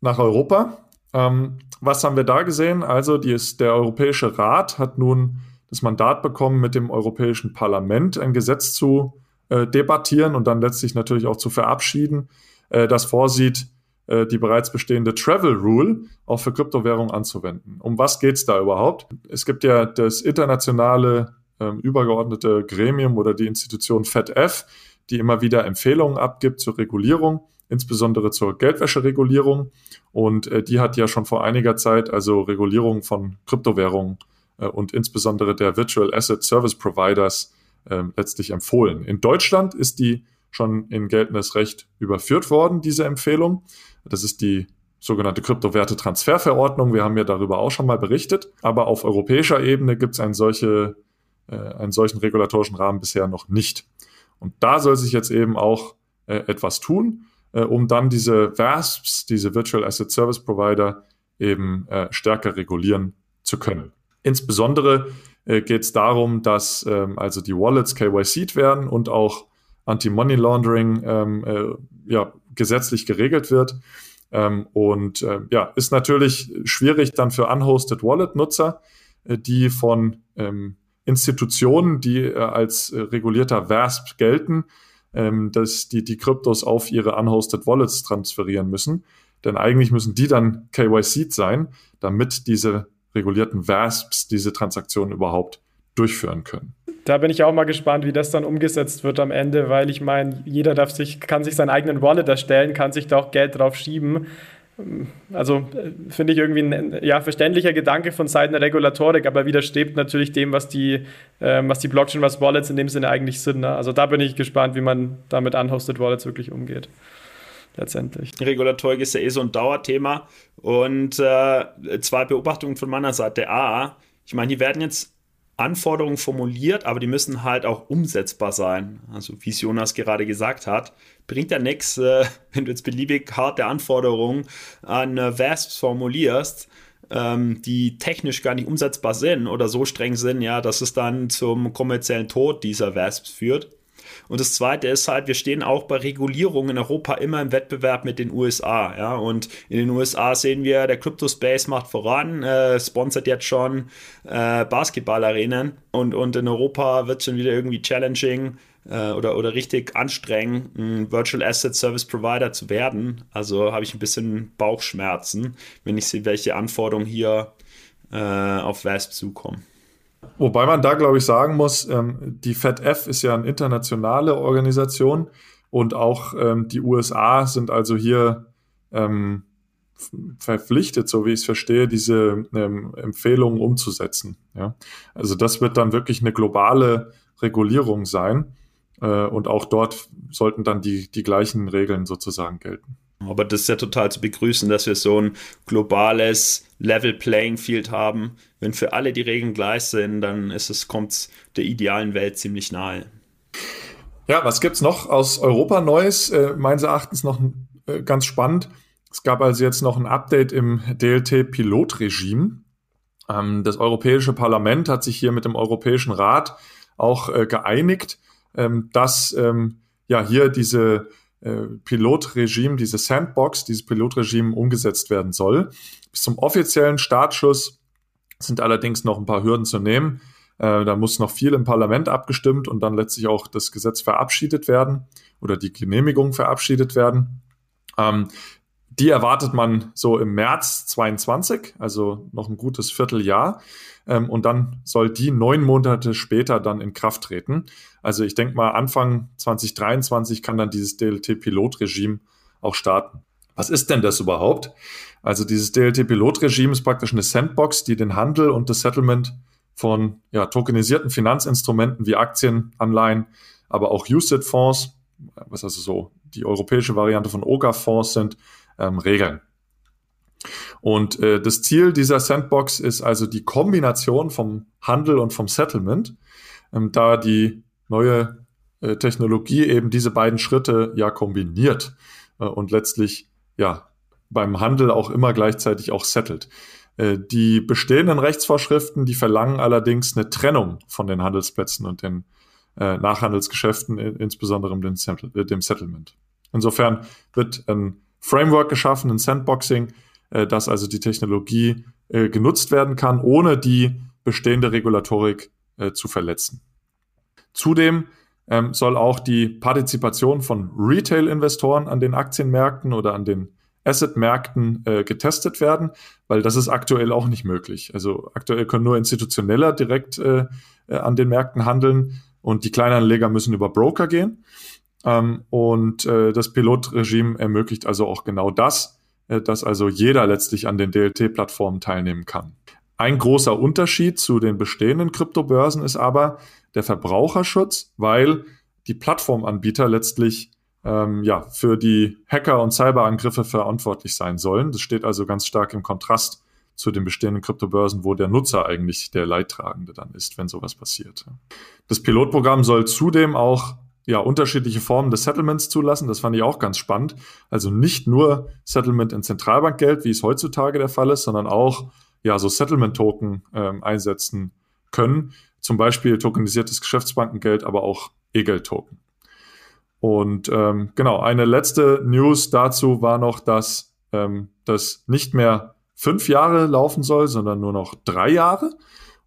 nach Europa. Ähm, was haben wir da gesehen? Also ist, der Europäische Rat hat nun das Mandat bekommen, mit dem Europäischen Parlament ein Gesetz zu äh, debattieren und dann letztlich natürlich auch zu verabschieden, äh, das vorsieht, äh, die bereits bestehende Travel Rule auch für Kryptowährungen anzuwenden. Um was geht es da überhaupt? Es gibt ja das internationale ähm, übergeordnete Gremium oder die Institution FEDF, die immer wieder Empfehlungen abgibt zur Regulierung, insbesondere zur Geldwäscheregulierung. Und äh, die hat ja schon vor einiger Zeit also Regulierung von Kryptowährungen äh, und insbesondere der Virtual Asset Service Providers äh, letztlich empfohlen. In Deutschland ist die schon in geltendes Recht überführt worden, diese Empfehlung. Das ist die sogenannte Kryptowerte-Transferverordnung. Wir haben ja darüber auch schon mal berichtet. Aber auf europäischer Ebene gibt es eine solche äh, einen solchen regulatorischen Rahmen bisher noch nicht. Und da soll sich jetzt eben auch äh, etwas tun, äh, um dann diese VASPs, diese Virtual Asset Service Provider, eben äh, stärker regulieren zu können. Insbesondere äh, geht es darum, dass ähm, also die Wallets KYC'd werden und auch Anti-Money Laundering ähm, äh, ja, gesetzlich geregelt wird. Ähm, und äh, ja, ist natürlich schwierig dann für unhosted Wallet-Nutzer, die von ähm, Institutionen, die äh, als äh, regulierter VASP gelten, ähm, dass die, die Kryptos auf ihre unhosted Wallets transferieren müssen. Denn eigentlich müssen die dann KYC sein, damit diese regulierten VASPs diese Transaktionen überhaupt durchführen können. Da bin ich auch mal gespannt, wie das dann umgesetzt wird am Ende, weil ich meine, jeder darf sich, kann sich seinen eigenen Wallet erstellen, kann sich da auch Geld drauf schieben. Also äh, finde ich irgendwie ein ja, verständlicher Gedanke von Seiten der Regulatorik, aber widerstrebt natürlich dem, was die, ähm, was die Blockchain, was Wallets in dem Sinne eigentlich sind. Ne? Also da bin ich gespannt, wie man damit unhosted Wallets wirklich umgeht. Letztendlich. Regulatorik ist ja eh so ein Dauerthema. Und äh, zwei Beobachtungen von meiner Seite. A, ich meine, die werden jetzt Anforderungen formuliert, aber die müssen halt auch umsetzbar sein. Also wie es Jonas gerade gesagt hat, bringt ja nichts, äh, wenn du jetzt beliebig harte Anforderungen an äh, VASPs formulierst, ähm, die technisch gar nicht umsetzbar sind oder so streng sind, ja, dass es dann zum kommerziellen Tod dieser VASPs führt. Und das Zweite ist halt, wir stehen auch bei Regulierung in Europa immer im Wettbewerb mit den USA. Ja? Und in den USA sehen wir, der Crypto-Space macht voran, äh, sponsert jetzt schon äh, Basketballarenen und, und in Europa wird schon wieder irgendwie challenging äh, oder, oder richtig anstrengend, ein Virtual Asset Service Provider zu werden. Also habe ich ein bisschen Bauchschmerzen, wenn ich sehe, welche Anforderungen hier äh, auf VASP zukommen. Wobei man da, glaube ich, sagen muss, ähm, die FedF ist ja eine internationale Organisation und auch ähm, die USA sind also hier ähm, verpflichtet, so wie ich es verstehe, diese ähm, Empfehlungen umzusetzen. Ja? Also das wird dann wirklich eine globale Regulierung sein und auch dort sollten dann die, die gleichen Regeln sozusagen gelten. Aber das ist ja total zu begrüßen, dass wir so ein globales Level Playing Field haben. Wenn für alle die Regeln gleich sind, dann ist es, kommt es der idealen Welt ziemlich nahe. Ja, was gibt es noch aus Europa Neues? Äh, meines Erachtens noch äh, ganz spannend. Es gab also jetzt noch ein Update im DLT-Pilotregime. Ähm, das Europäische Parlament hat sich hier mit dem Europäischen Rat auch äh, geeinigt, ähm, dass ähm, ja hier diese äh, Pilotregime, diese Sandbox, dieses Pilotregime umgesetzt werden soll. Bis zum offiziellen Startschuss sind allerdings noch ein paar Hürden zu nehmen. Äh, da muss noch viel im Parlament abgestimmt und dann letztlich auch das Gesetz verabschiedet werden oder die Genehmigung verabschiedet werden. Ähm, die erwartet man so im März 22, also noch ein gutes Vierteljahr. Ähm, und dann soll die neun Monate später dann in Kraft treten. Also ich denke mal, Anfang 2023 kann dann dieses DLT-Pilotregime auch starten. Was ist denn das überhaupt? Also dieses DLT-Pilotregime ist praktisch eine Sandbox, die den Handel und das Settlement von ja, tokenisierten Finanzinstrumenten wie Aktien, Anleihen, aber auch USIT-Fonds, was also so die europäische Variante von OGA-Fonds sind, ähm, regeln. Und äh, das Ziel dieser Sandbox ist also die Kombination vom Handel und vom Settlement, ähm, da die neue äh, Technologie eben diese beiden Schritte ja kombiniert äh, und letztlich ja beim Handel auch immer gleichzeitig auch settelt. Äh, die bestehenden Rechtsvorschriften, die verlangen allerdings eine Trennung von den Handelsplätzen und den äh, Nachhandelsgeschäften, insbesondere äh, dem Settlement. Insofern wird ein Framework geschaffen, ein Sandboxing, äh, dass also die Technologie äh, genutzt werden kann, ohne die bestehende Regulatorik äh, zu verletzen. Zudem ähm, soll auch die Partizipation von Retail-Investoren an den Aktienmärkten oder an den Asset-Märkten äh, getestet werden, weil das ist aktuell auch nicht möglich. Also aktuell können nur Institutioneller direkt äh, äh, an den Märkten handeln und die Kleinanleger müssen über Broker gehen. Ähm, und äh, das Pilotregime ermöglicht also auch genau das, äh, dass also jeder letztlich an den DLT-Plattformen teilnehmen kann. Ein großer Unterschied zu den bestehenden Kryptobörsen ist aber der Verbraucherschutz, weil die Plattformanbieter letztlich ähm, ja, für die Hacker- und Cyberangriffe verantwortlich sein sollen. Das steht also ganz stark im Kontrast zu den bestehenden Kryptobörsen, wo der Nutzer eigentlich der Leidtragende dann ist, wenn sowas passiert. Das Pilotprogramm soll zudem auch ja, unterschiedliche Formen des Settlements zulassen. Das fand ich auch ganz spannend. Also nicht nur Settlement in Zentralbankgeld, wie es heutzutage der Fall ist, sondern auch ja, so Settlement-Token ähm, einsetzen können. Zum Beispiel tokenisiertes Geschäftsbankengeld, aber auch E-Geld-Token. Und ähm, genau, eine letzte News dazu war noch, dass ähm, das nicht mehr fünf Jahre laufen soll, sondern nur noch drei Jahre.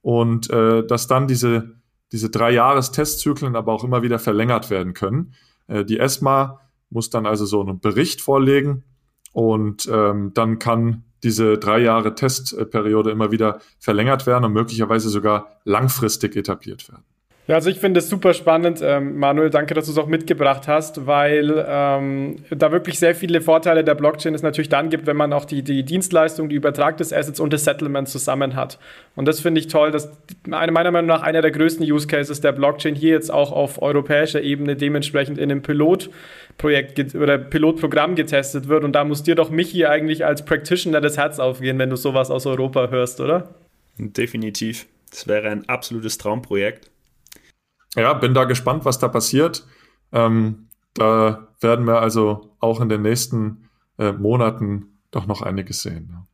Und äh, dass dann diese diese drei Jahres-Testzyklen aber auch immer wieder verlängert werden können. Äh, die ESMA muss dann also so einen Bericht vorlegen und ähm, dann kann diese drei Jahre Testperiode immer wieder verlängert werden und möglicherweise sogar langfristig etabliert werden. Ja, also ich finde es super spannend, ähm, Manuel, danke, dass du es auch mitgebracht hast, weil ähm, da wirklich sehr viele Vorteile der Blockchain es natürlich dann gibt, wenn man auch die, die Dienstleistung, die Übertrag des Assets und das Settlement zusammen hat. Und das finde ich toll, dass eine, meiner Meinung nach einer der größten Use Cases der Blockchain hier jetzt auch auf europäischer Ebene dementsprechend in einem Pilotprojekt oder Pilotprogramm getestet wird. Und da muss dir doch Michi eigentlich als Practitioner das Herz aufgehen, wenn du sowas aus Europa hörst, oder? Definitiv. Das wäre ein absolutes Traumprojekt ja, bin da gespannt, was da passiert. Ähm, da werden wir also auch in den nächsten äh, Monaten doch noch einiges sehen.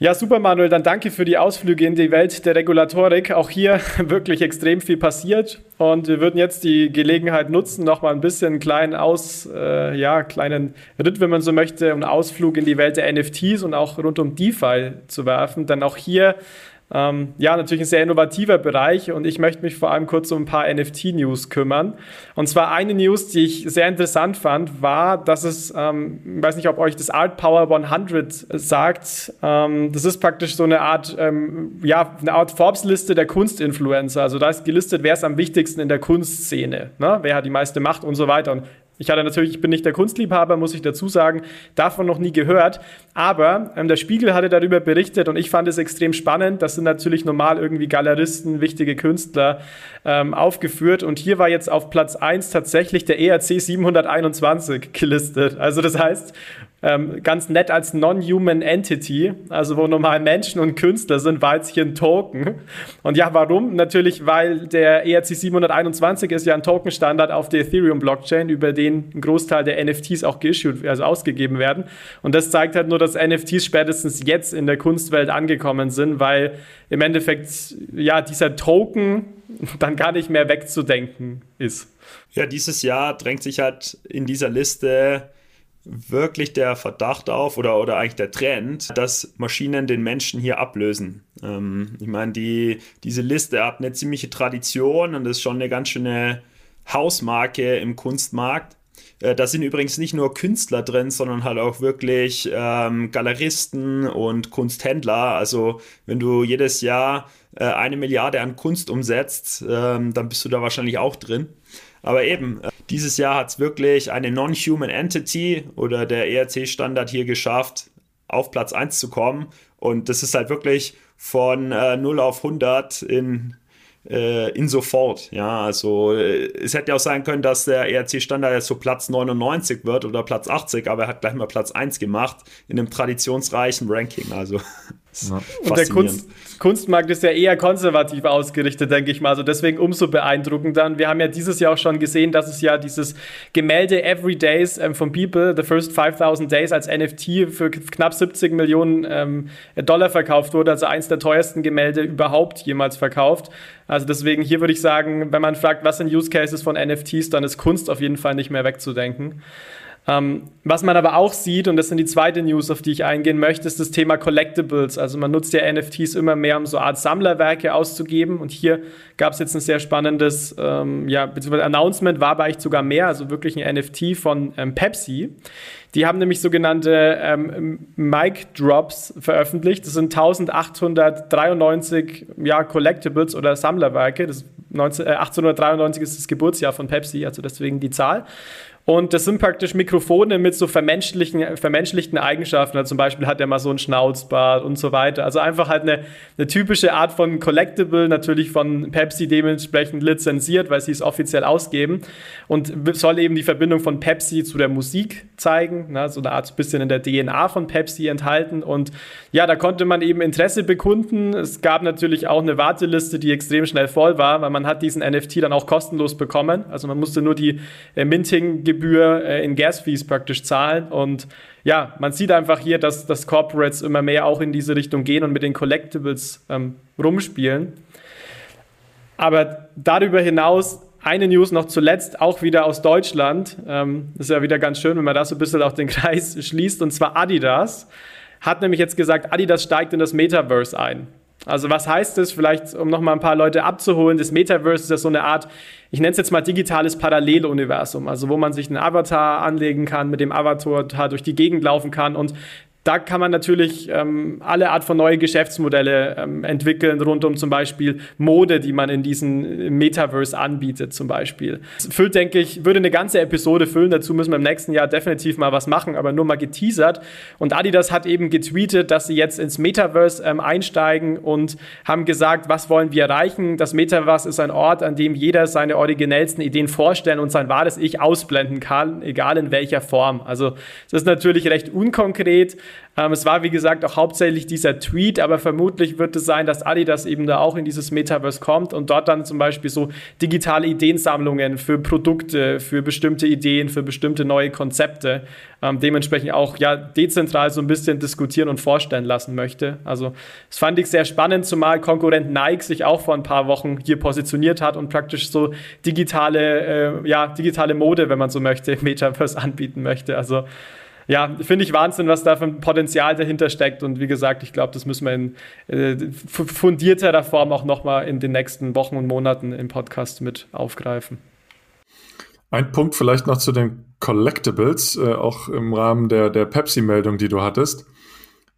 Ja. Super, Manuel. Dann danke für die Ausflüge in die Welt der Regulatorik. Auch hier wirklich extrem viel passiert. Und wir würden jetzt die Gelegenheit nutzen, noch mal ein bisschen einen kleinen Aus, äh, ja, kleinen Ritt, wenn man so möchte, und Ausflug in die Welt der NFTs und auch rund um DeFi zu werfen. Denn auch hier ähm, ja, natürlich ein sehr innovativer Bereich und ich möchte mich vor allem kurz um ein paar NFT-News kümmern. Und zwar eine News, die ich sehr interessant fand, war, dass es, ähm, ich weiß nicht, ob euch das Art Power 100 sagt, ähm, das ist praktisch so eine Art, ähm, ja, eine Art Forbes-Liste der Kunstinfluencer. Also da ist gelistet, wer ist am wichtigsten in der Kunstszene, ne? wer hat die meiste Macht und so weiter. Und ich hatte natürlich, ich bin nicht der Kunstliebhaber, muss ich dazu sagen, davon noch nie gehört. Aber ähm, der Spiegel hatte darüber berichtet und ich fand es extrem spannend. Das sind natürlich normal irgendwie Galeristen, wichtige Künstler ähm, aufgeführt. Und hier war jetzt auf Platz 1 tatsächlich der ERC 721 gelistet. Also das heißt, ähm, ganz nett als Non-Human Entity, also wo normal Menschen und Künstler sind, war jetzt hier ein Token. Und ja, warum? Natürlich, weil der ERC 721 ist ja ein Token-Standard auf der Ethereum-Blockchain, über den ein Großteil der NFTs auch geissued, also ausgegeben werden. Und das zeigt halt nur, dass NFTs spätestens jetzt in der Kunstwelt angekommen sind, weil im Endeffekt ja dieser Token dann gar nicht mehr wegzudenken ist. Ja, dieses Jahr drängt sich halt in dieser Liste wirklich der Verdacht auf oder, oder eigentlich der Trend, dass Maschinen den Menschen hier ablösen. Ähm, ich meine, die, diese Liste hat eine ziemliche Tradition und ist schon eine ganz schöne Hausmarke im Kunstmarkt. Äh, da sind übrigens nicht nur Künstler drin, sondern halt auch wirklich ähm, Galeristen und Kunsthändler. Also wenn du jedes Jahr äh, eine Milliarde an Kunst umsetzt, ähm, dann bist du da wahrscheinlich auch drin. Aber eben, äh, dieses Jahr hat es wirklich eine Non-Human Entity oder der ERC-Standard hier geschafft, auf Platz 1 zu kommen. Und das ist halt wirklich von äh, 0 auf 100 in, äh, in sofort. Ja, also äh, es hätte ja auch sein können, dass der ERC-Standard jetzt so Platz 99 wird oder Platz 80, aber er hat gleich mal Platz 1 gemacht in einem traditionsreichen Ranking. Also ja. Und der Kunst, Kunstmarkt ist ja eher konservativ ausgerichtet, denke ich mal. Also deswegen umso beeindruckender. Und wir haben ja dieses Jahr auch schon gesehen, dass es ja dieses Gemälde Every Days ähm, von People, The First 5000 Days als NFT für knapp 70 Millionen ähm, Dollar verkauft wurde. Also eins der teuersten Gemälde überhaupt jemals verkauft. Also deswegen hier würde ich sagen, wenn man fragt, was sind Use Cases von NFTs, dann ist Kunst auf jeden Fall nicht mehr wegzudenken. Ähm, was man aber auch sieht, und das sind die zweite News, auf die ich eingehen möchte, ist das Thema Collectibles. Also man nutzt ja NFTs immer mehr, um so Art Sammlerwerke auszugeben. Und hier gab es jetzt ein sehr spannendes, ähm, ja, beziehungsweise Announcement war aber eigentlich sogar mehr, also wirklich ein NFT von ähm, Pepsi. Die haben nämlich sogenannte ähm, Mic Drops veröffentlicht. Das sind 1893 ja, Collectibles oder Sammlerwerke. Das 19, äh, 1893 ist das Geburtsjahr von Pepsi, also deswegen die Zahl. Und das sind praktisch Mikrofone mit so vermenschlichen, vermenschlichten Eigenschaften. Also zum Beispiel hat er mal so ein Schnauzbart und so weiter. Also einfach halt eine, eine typische Art von Collectible, natürlich von Pepsi dementsprechend lizenziert, weil sie es offiziell ausgeben. Und soll eben die Verbindung von Pepsi zu der Musik zeigen. Ne? So eine Art bisschen in der DNA von Pepsi enthalten. Und ja, da konnte man eben Interesse bekunden. Es gab natürlich auch eine Warteliste, die extrem schnell voll war, weil man hat diesen NFT dann auch kostenlos bekommen. Also man musste nur die äh, Minting Gebühr äh, in Gas-Fees praktisch zahlen. Und ja, man sieht einfach hier, dass, dass Corporates immer mehr auch in diese Richtung gehen und mit den Collectibles ähm, rumspielen. Aber darüber hinaus eine News noch zuletzt, auch wieder aus Deutschland. Ähm, ist ja wieder ganz schön, wenn man da so ein bisschen auch den Kreis schließt. Und zwar Adidas hat nämlich jetzt gesagt, Adidas steigt in das Metaverse ein. Also was heißt das? Vielleicht, um nochmal ein paar Leute abzuholen, das Metaverse ist ja so eine Art, ich nenne es jetzt mal digitales Paralleluniversum, also wo man sich einen Avatar anlegen kann, mit dem Avatar durch die Gegend laufen kann und da kann man natürlich ähm, alle Art von neue Geschäftsmodelle ähm, entwickeln, rund um zum Beispiel Mode, die man in diesem Metaverse anbietet, zum Beispiel. Das füllt, denke ich, würde eine ganze Episode füllen. Dazu müssen wir im nächsten Jahr definitiv mal was machen, aber nur mal geteasert. Und Adidas hat eben getweetet, dass sie jetzt ins Metaverse ähm, einsteigen und haben gesagt, was wollen wir erreichen? Das Metaverse ist ein Ort, an dem jeder seine originellsten Ideen vorstellen und sein wahres Ich ausblenden kann, egal in welcher Form. Also es ist natürlich recht unkonkret, Ähm, es war, wie gesagt, auch hauptsächlich dieser Tweet, aber vermutlich wird es sein, dass Adidas eben da auch in dieses Metaverse kommt und dort dann zum Beispiel so digitale Ideensammlungen für Produkte, für bestimmte Ideen, für bestimmte neue Konzepte ähm, dementsprechend auch ja dezentral so ein bisschen diskutieren und vorstellen lassen möchte. Also das fand ich sehr spannend, zumal Konkurrent Nike sich auch vor ein paar Wochen hier positioniert hat und praktisch so digitale, äh, ja, digitale Mode, wenn man so möchte, im Metaverse anbieten möchte. Also ja, finde ich Wahnsinn, was da für ein Potenzial dahinter steckt. Und wie gesagt, ich glaube, das müssen wir in äh, fundierterer Form auch nochmal in den nächsten Wochen und Monaten im Podcast mit aufgreifen. Ein Punkt vielleicht noch zu den Collectibles, äh, auch im Rahmen der, der Pepsi-Meldung, die du hattest.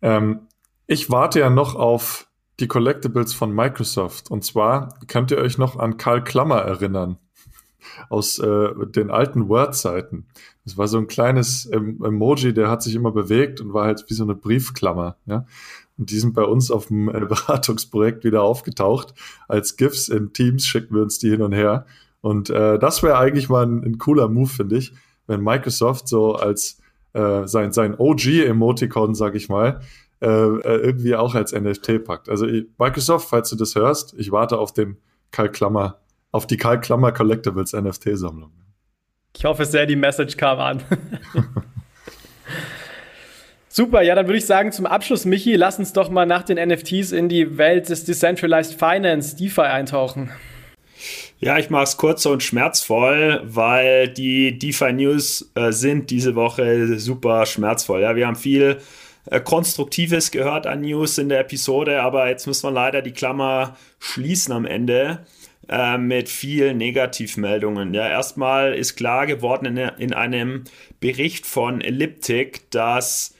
Ähm, ich warte ja noch auf die Collectibles von Microsoft. Und zwar könnt ihr euch noch an Karl Klammer erinnern aus äh, den alten Word-Zeiten. Das war so ein kleines ähm, Emoji, der hat sich immer bewegt und war halt wie so eine Briefklammer. Ja? Und die sind bei uns auf dem äh, Beratungsprojekt wieder aufgetaucht. Als GIFs in Teams schicken wir uns die hin und her. Und äh, das wäre eigentlich mal ein, ein cooler Move, finde ich, wenn Microsoft so als äh, sein, sein OG-Emoticon, sag ich mal, äh, äh irgendwie auch als NFT packt. Also Microsoft, falls du das hörst, ich warte auf den Karl Klammer, auf die Karl Klammer Collectibles NFT-Sammlung. Ich hoffe sehr, die Message kam an. Super, ja, dann würde ich sagen, zum Abschluss, Michi, lass uns doch mal nach den NFTs in die Welt des Decentralized Finance, DeFi eintauchen. Ja, ich mache es kurz und schmerzvoll, weil die DeFi-News äh, sind diese Woche super schmerzvoll. Ja, wir haben viel äh, Konstruktives gehört an News in der Episode, aber jetzt muss man leider die Klammer schließen am Ende äh, mit vielen Negativmeldungen. Ja, erstmal ist klar geworden in, in einem Bericht von Elliptic, dass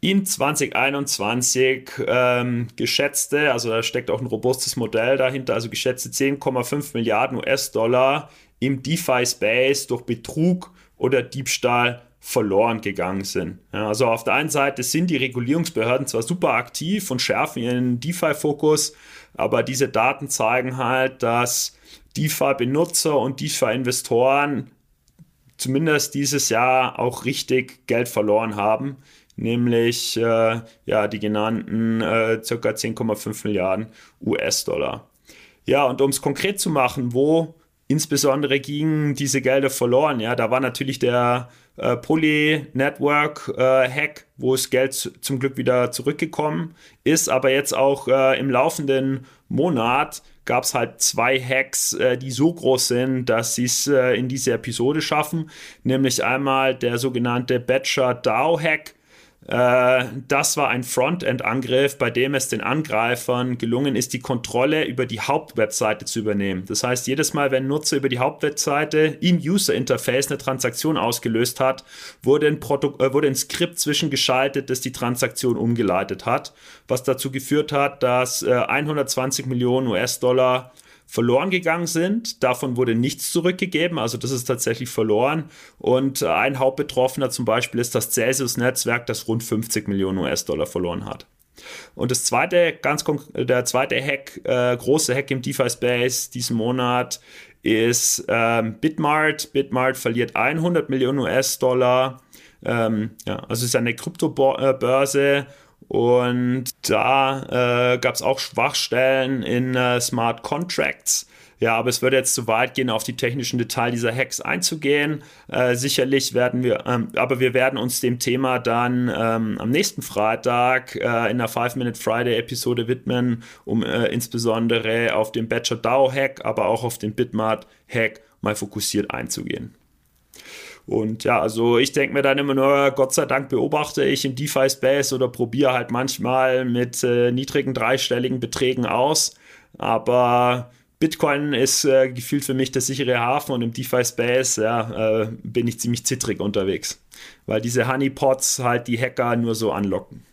in 2021 ähm, geschätzte, also da steckt auch ein robustes Modell dahinter, also geschätzte 10,5 Milliarden US-Dollar im DeFi-Space durch Betrug oder Diebstahl verloren gegangen sind. Ja, also auf der einen Seite sind die Regulierungsbehörden zwar super aktiv und schärfen ihren DeFi-Fokus, aber diese Daten zeigen halt, dass DeFi-Benutzer und DeFi-Investoren zumindest dieses Jahr auch richtig Geld verloren haben nämlich äh, ja, die genannten äh, ca. 10,5 Milliarden US-Dollar. Ja, und um es konkret zu machen, wo insbesondere gingen diese Gelder verloren? Ja, da war natürlich der äh, Poly-Network-Hack, äh, wo das Geld zum Glück wieder zurückgekommen ist, aber jetzt auch äh, im laufenden Monat gab es halt zwei Hacks, äh, die so groß sind, dass sie es äh, in diese Episode schaffen. Nämlich einmal der sogenannte Batcher DAO Hack, äh, das war ein Frontend-Angriff, bei dem es den Angreifern gelungen ist, die Kontrolle über die Hauptwebseite zu übernehmen. Das heißt, jedes Mal, wenn ein Nutzer über die Hauptwebseite im User-Interface eine Transaktion ausgelöst hat, wurde ein, Proto äh, wurde ein Skript zwischengeschaltet, das die Transaktion umgeleitet hat, was dazu geführt hat, dass äh, 120 Millionen US-Dollar verloren gegangen sind. Davon wurde nichts zurückgegeben, also das ist tatsächlich verloren. Und äh, ein Hauptbetroffener zum Beispiel ist das Celsius-Netzwerk, das rund 50 Millionen US-Dollar verloren hat. Und das zweite, ganz der zweite Hack, äh, große Hack im DeFi-Space diesen Monat ist ähm, Bitmart. Bitmart verliert 100 Millionen US-Dollar. Ähm, ja, also es ist eine Kryptobörse und da äh, gab es auch Schwachstellen in äh, Smart Contracts. Ja, aber es würde jetzt zu weit gehen, auf die technischen Details dieser Hacks einzugehen. Äh, sicherlich werden wir, ähm, aber wir werden uns dem Thema dann ähm, am nächsten Freitag äh, in der Five minute friday episode widmen, um äh, insbesondere auf den Badger DAO-Hack, aber auch auf den Bitmart-Hack mal fokussiert einzugehen. Und ja, also ich denke mir dann immer nur, Gott sei Dank beobachte ich im DeFi-Space oder probiere halt manchmal mit äh, niedrigen dreistelligen Beträgen aus. Aber Bitcoin ist äh, gefühlt für mich der sichere Hafen und im DeFi-Space ja, äh, bin ich ziemlich zittrig unterwegs, weil diese Honeypots halt die Hacker nur so anlocken.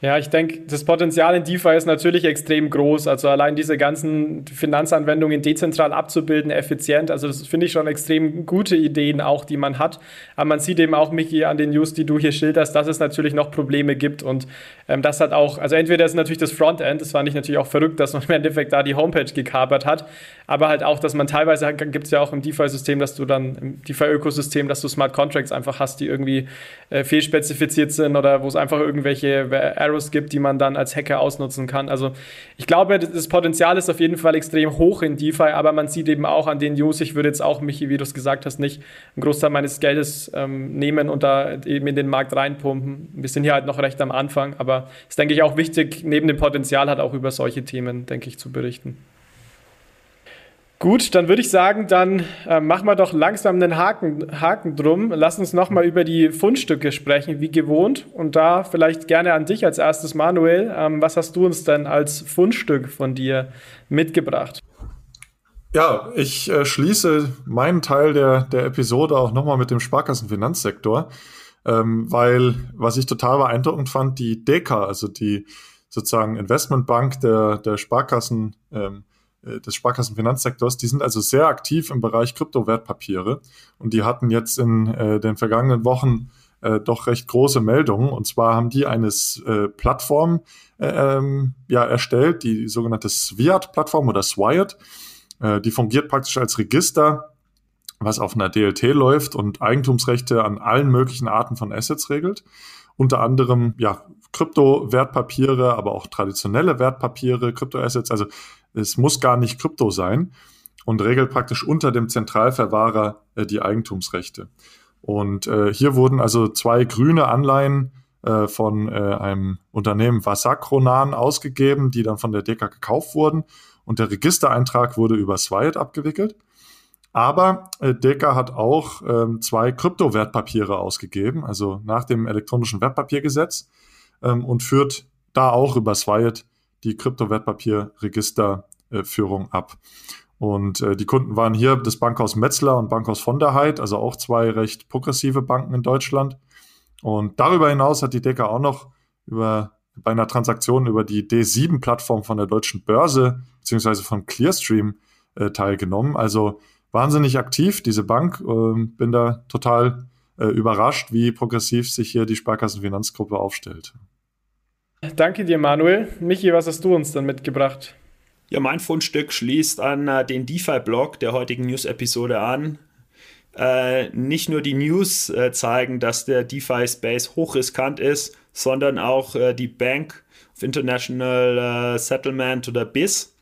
Ja, ich denke, das Potenzial in DeFi ist natürlich extrem groß. Also allein diese ganzen Finanzanwendungen dezentral abzubilden, effizient. Also das finde ich schon extrem gute Ideen auch, die man hat. Aber man sieht eben auch, Micky, an den News, die du hier schilderst, dass es natürlich noch Probleme gibt. Und ähm, das hat auch, also entweder ist natürlich das Frontend, das fand ich natürlich auch verrückt, dass man im Endeffekt da die Homepage gekapert hat. Aber halt auch, dass man teilweise gibt es ja auch im DeFi-System, dass du dann im DeFi-Ökosystem, dass du Smart Contracts einfach hast, die irgendwie äh, fehlspezifiziert sind oder wo es einfach irgendwelche Errors gibt, die man dann als Hacker ausnutzen kann. Also ich glaube, das Potenzial ist auf jeden Fall extrem hoch in DeFi, aber man sieht eben auch an den News, ich würde jetzt auch, Michi, wie du es gesagt hast, nicht einen Großteil meines Geldes ähm, nehmen und da eben in den Markt reinpumpen. Wir sind hier halt noch recht am Anfang, aber es ist, denke ich, auch wichtig, neben dem Potenzial halt auch über solche Themen, denke ich, zu berichten. Gut, dann würde ich sagen, dann äh, machen wir doch langsam einen Haken, Haken drum. Lass uns nochmal über die Fundstücke sprechen, wie gewohnt. Und da vielleicht gerne an dich als erstes, Manuel. Ähm, was hast du uns denn als Fundstück von dir mitgebracht? Ja, ich äh, schließe meinen Teil der, der Episode auch nochmal mit dem Sparkassenfinanzsektor, ähm, weil was ich total beeindruckend fand, die DECA, also die sozusagen Investmentbank der, der Sparkassen, ähm, äh, des Sparkassenfinanzsektors, die sind also sehr aktiv im Bereich Kryptowertpapiere und die hatten jetzt in äh, den vergangenen Wochen äh, doch recht große Meldungen. Und zwar haben die eine äh, Plattform äh, ähm, ja, erstellt, die sogenannte Swiat-Plattform oder Swiat. Äh, die fungiert praktisch als Register, was auf einer DLT läuft und Eigentumsrechte an allen möglichen Arten von Assets regelt. Unter anderem ja, Kryptowertpapiere, aber auch traditionelle Wertpapiere, Kryptoassets. Also es muss gar nicht Krypto sein und regelt praktisch unter dem Zentralverwahrer äh, die Eigentumsrechte. Und äh, hier wurden also zwei grüne Anleihen äh, von äh, einem Unternehmen Vasakronan ausgegeben, die dann von der DECA gekauft wurden. Und der Registereintrag wurde über Swiat abgewickelt. Aber äh, DECA hat auch ähm, zwei Kryptowertpapiere ausgegeben, also nach dem elektronischen Wertpapiergesetz ähm, und führt da auch über Swiat die Kryptowertpapierregisterführung äh, ab. Und äh, die Kunden waren hier das Bankhaus Metzler und Bankhaus von der Heid, also auch zwei recht progressive Banken in Deutschland. Und darüber hinaus hat die DECA auch noch über, bei einer Transaktion über die D7-Plattform von der deutschen Börse beziehungsweise von Clearstream äh, teilgenommen. Also wahnsinnig aktiv, diese Bank. Äh, bin da total äh, überrascht, wie progressiv sich hier die Sparkassenfinanzgruppe aufstellt. Danke dir, Manuel. Michi, was hast du uns dann mitgebracht? Ja, mein Fundstück schließt an äh, den DeFi-Blog der heutigen News-Episode an. Äh, nicht nur die News äh, zeigen, dass der DeFi-Space hochriskant ist, sondern auch äh, die Bank of International äh, Settlement oder BIS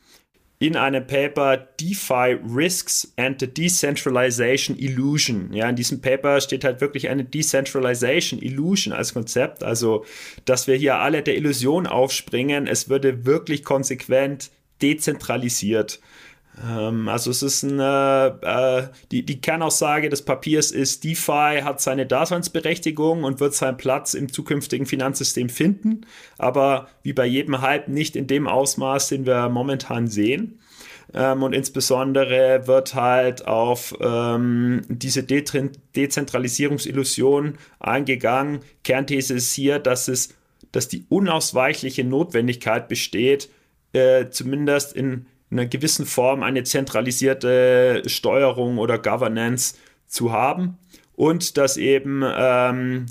in einem Paper DeFi Risks and the Decentralization Illusion. Ja, in diesem Paper steht halt wirklich eine Decentralization Illusion als Konzept, also dass wir hier alle der Illusion aufspringen, es würde wirklich konsequent dezentralisiert. Ähm, also es ist eine, äh, die, die Kernaussage des Papiers ist, DeFi hat seine Daseinsberechtigung und wird seinen Platz im zukünftigen Finanzsystem finden, aber wie bei jedem Hype nicht in dem Ausmaß, den wir momentan sehen. Ähm, und insbesondere wird halt auf ähm, diese De Dezentralisierungsillusion eingegangen. Kernthese ist hier, dass es, dass die unausweichliche Notwendigkeit besteht, äh, zumindest in in einer gewissen Form eine zentralisierte Steuerung oder Governance zu haben und dass eben ähm,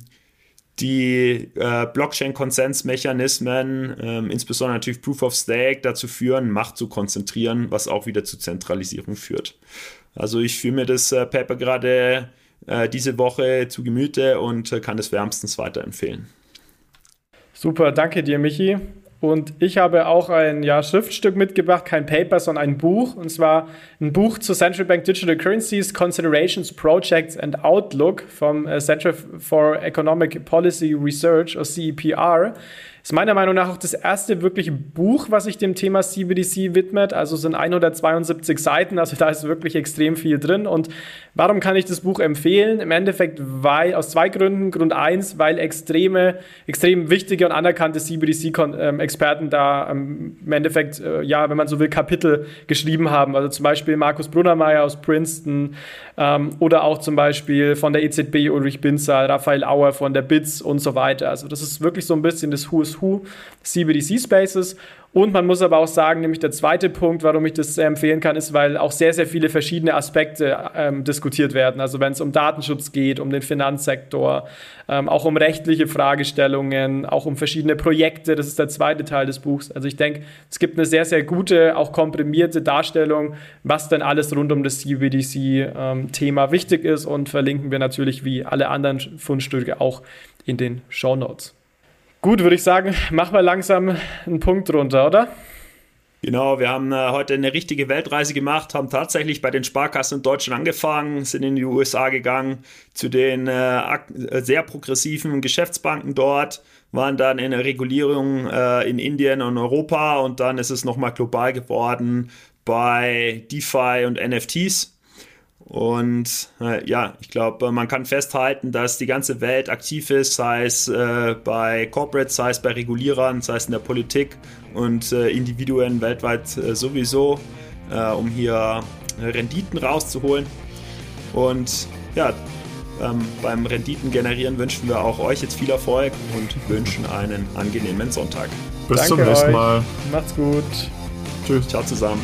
die äh, Blockchain-Konsensmechanismen, ähm, insbesondere natürlich Proof of Stake, dazu führen, Macht zu konzentrieren, was auch wieder zu Zentralisierung führt. Also ich fühle mir das äh, Paper gerade äh, diese Woche zu Gemüte und äh, kann es wärmstens weiterempfehlen. Super, danke dir, Michi. Und ich habe auch ein ja, Schriftstück mitgebracht, kein Paper, sondern ein Buch. Und zwar ein Buch zu Central Bank Digital Currencies, Considerations, Projects and Outlook vom äh, Center for Economic Policy Research, oder CEPR ist meiner Meinung nach auch das erste wirkliche Buch, was sich dem Thema CBDC widmet. Also sind 172 Seiten, also da ist wirklich extrem viel drin. Und warum kann ich das Buch empfehlen? Im Endeffekt, weil aus zwei Gründen. Grund eins, weil extreme, extrem wichtige und anerkannte CBDC-Experten da im Endeffekt, äh, ja, wenn man so will, Kapitel geschrieben haben. Also zum Beispiel Markus Brunnermeier aus Princeton ähm, oder auch zum Beispiel von der EZB Ulrich Binzer, Raphael Auer von der BITS und so weiter. Also das ist wirklich so ein bisschen das Who is Who CBDC Spaces. Und man muss aber auch sagen, nämlich der zweite Punkt, warum ich das empfehlen kann, ist, weil auch sehr, sehr viele verschiedene Aspekte ähm, diskutiert werden. Also wenn es um Datenschutz geht, um den Finanzsektor, ähm, auch um rechtliche Fragestellungen, auch um verschiedene Projekte. Das ist der zweite Teil des Buchs. Also ich denke, es gibt eine sehr, sehr gute, auch komprimierte Darstellung, was denn alles rund um das CBDC-Thema ähm, wichtig ist und verlinken wir natürlich wie alle anderen Fundstücke auch in den Show Notes. Gut, würde ich sagen, machen wir langsam einen Punkt drunter, oder? Genau, wir haben äh, heute eine richtige Weltreise gemacht, haben tatsächlich bei den Sparkassen in Deutschland angefangen, sind in die USA gegangen, zu den äh, äh, sehr progressiven Geschäftsbanken dort, waren dann in der Regulierung äh, in Indien und Europa und dann ist es nochmal global geworden bei DeFi und NFTs. Und äh, ja, ich glaube, man kann festhalten, dass die ganze Welt aktiv ist, sei es äh, bei Corporates, sei es bei Regulierern, sei es in der Politik und äh, Individuen weltweit äh, sowieso, äh, um hier Renditen rauszuholen. Und ja, ähm, beim Renditen generieren wünschen wir auch euch jetzt viel Erfolg und wünschen einen angenehmen Sonntag. Bis Danke zum nächsten Mal. Macht's gut. Tschüss. Ciao zusammen.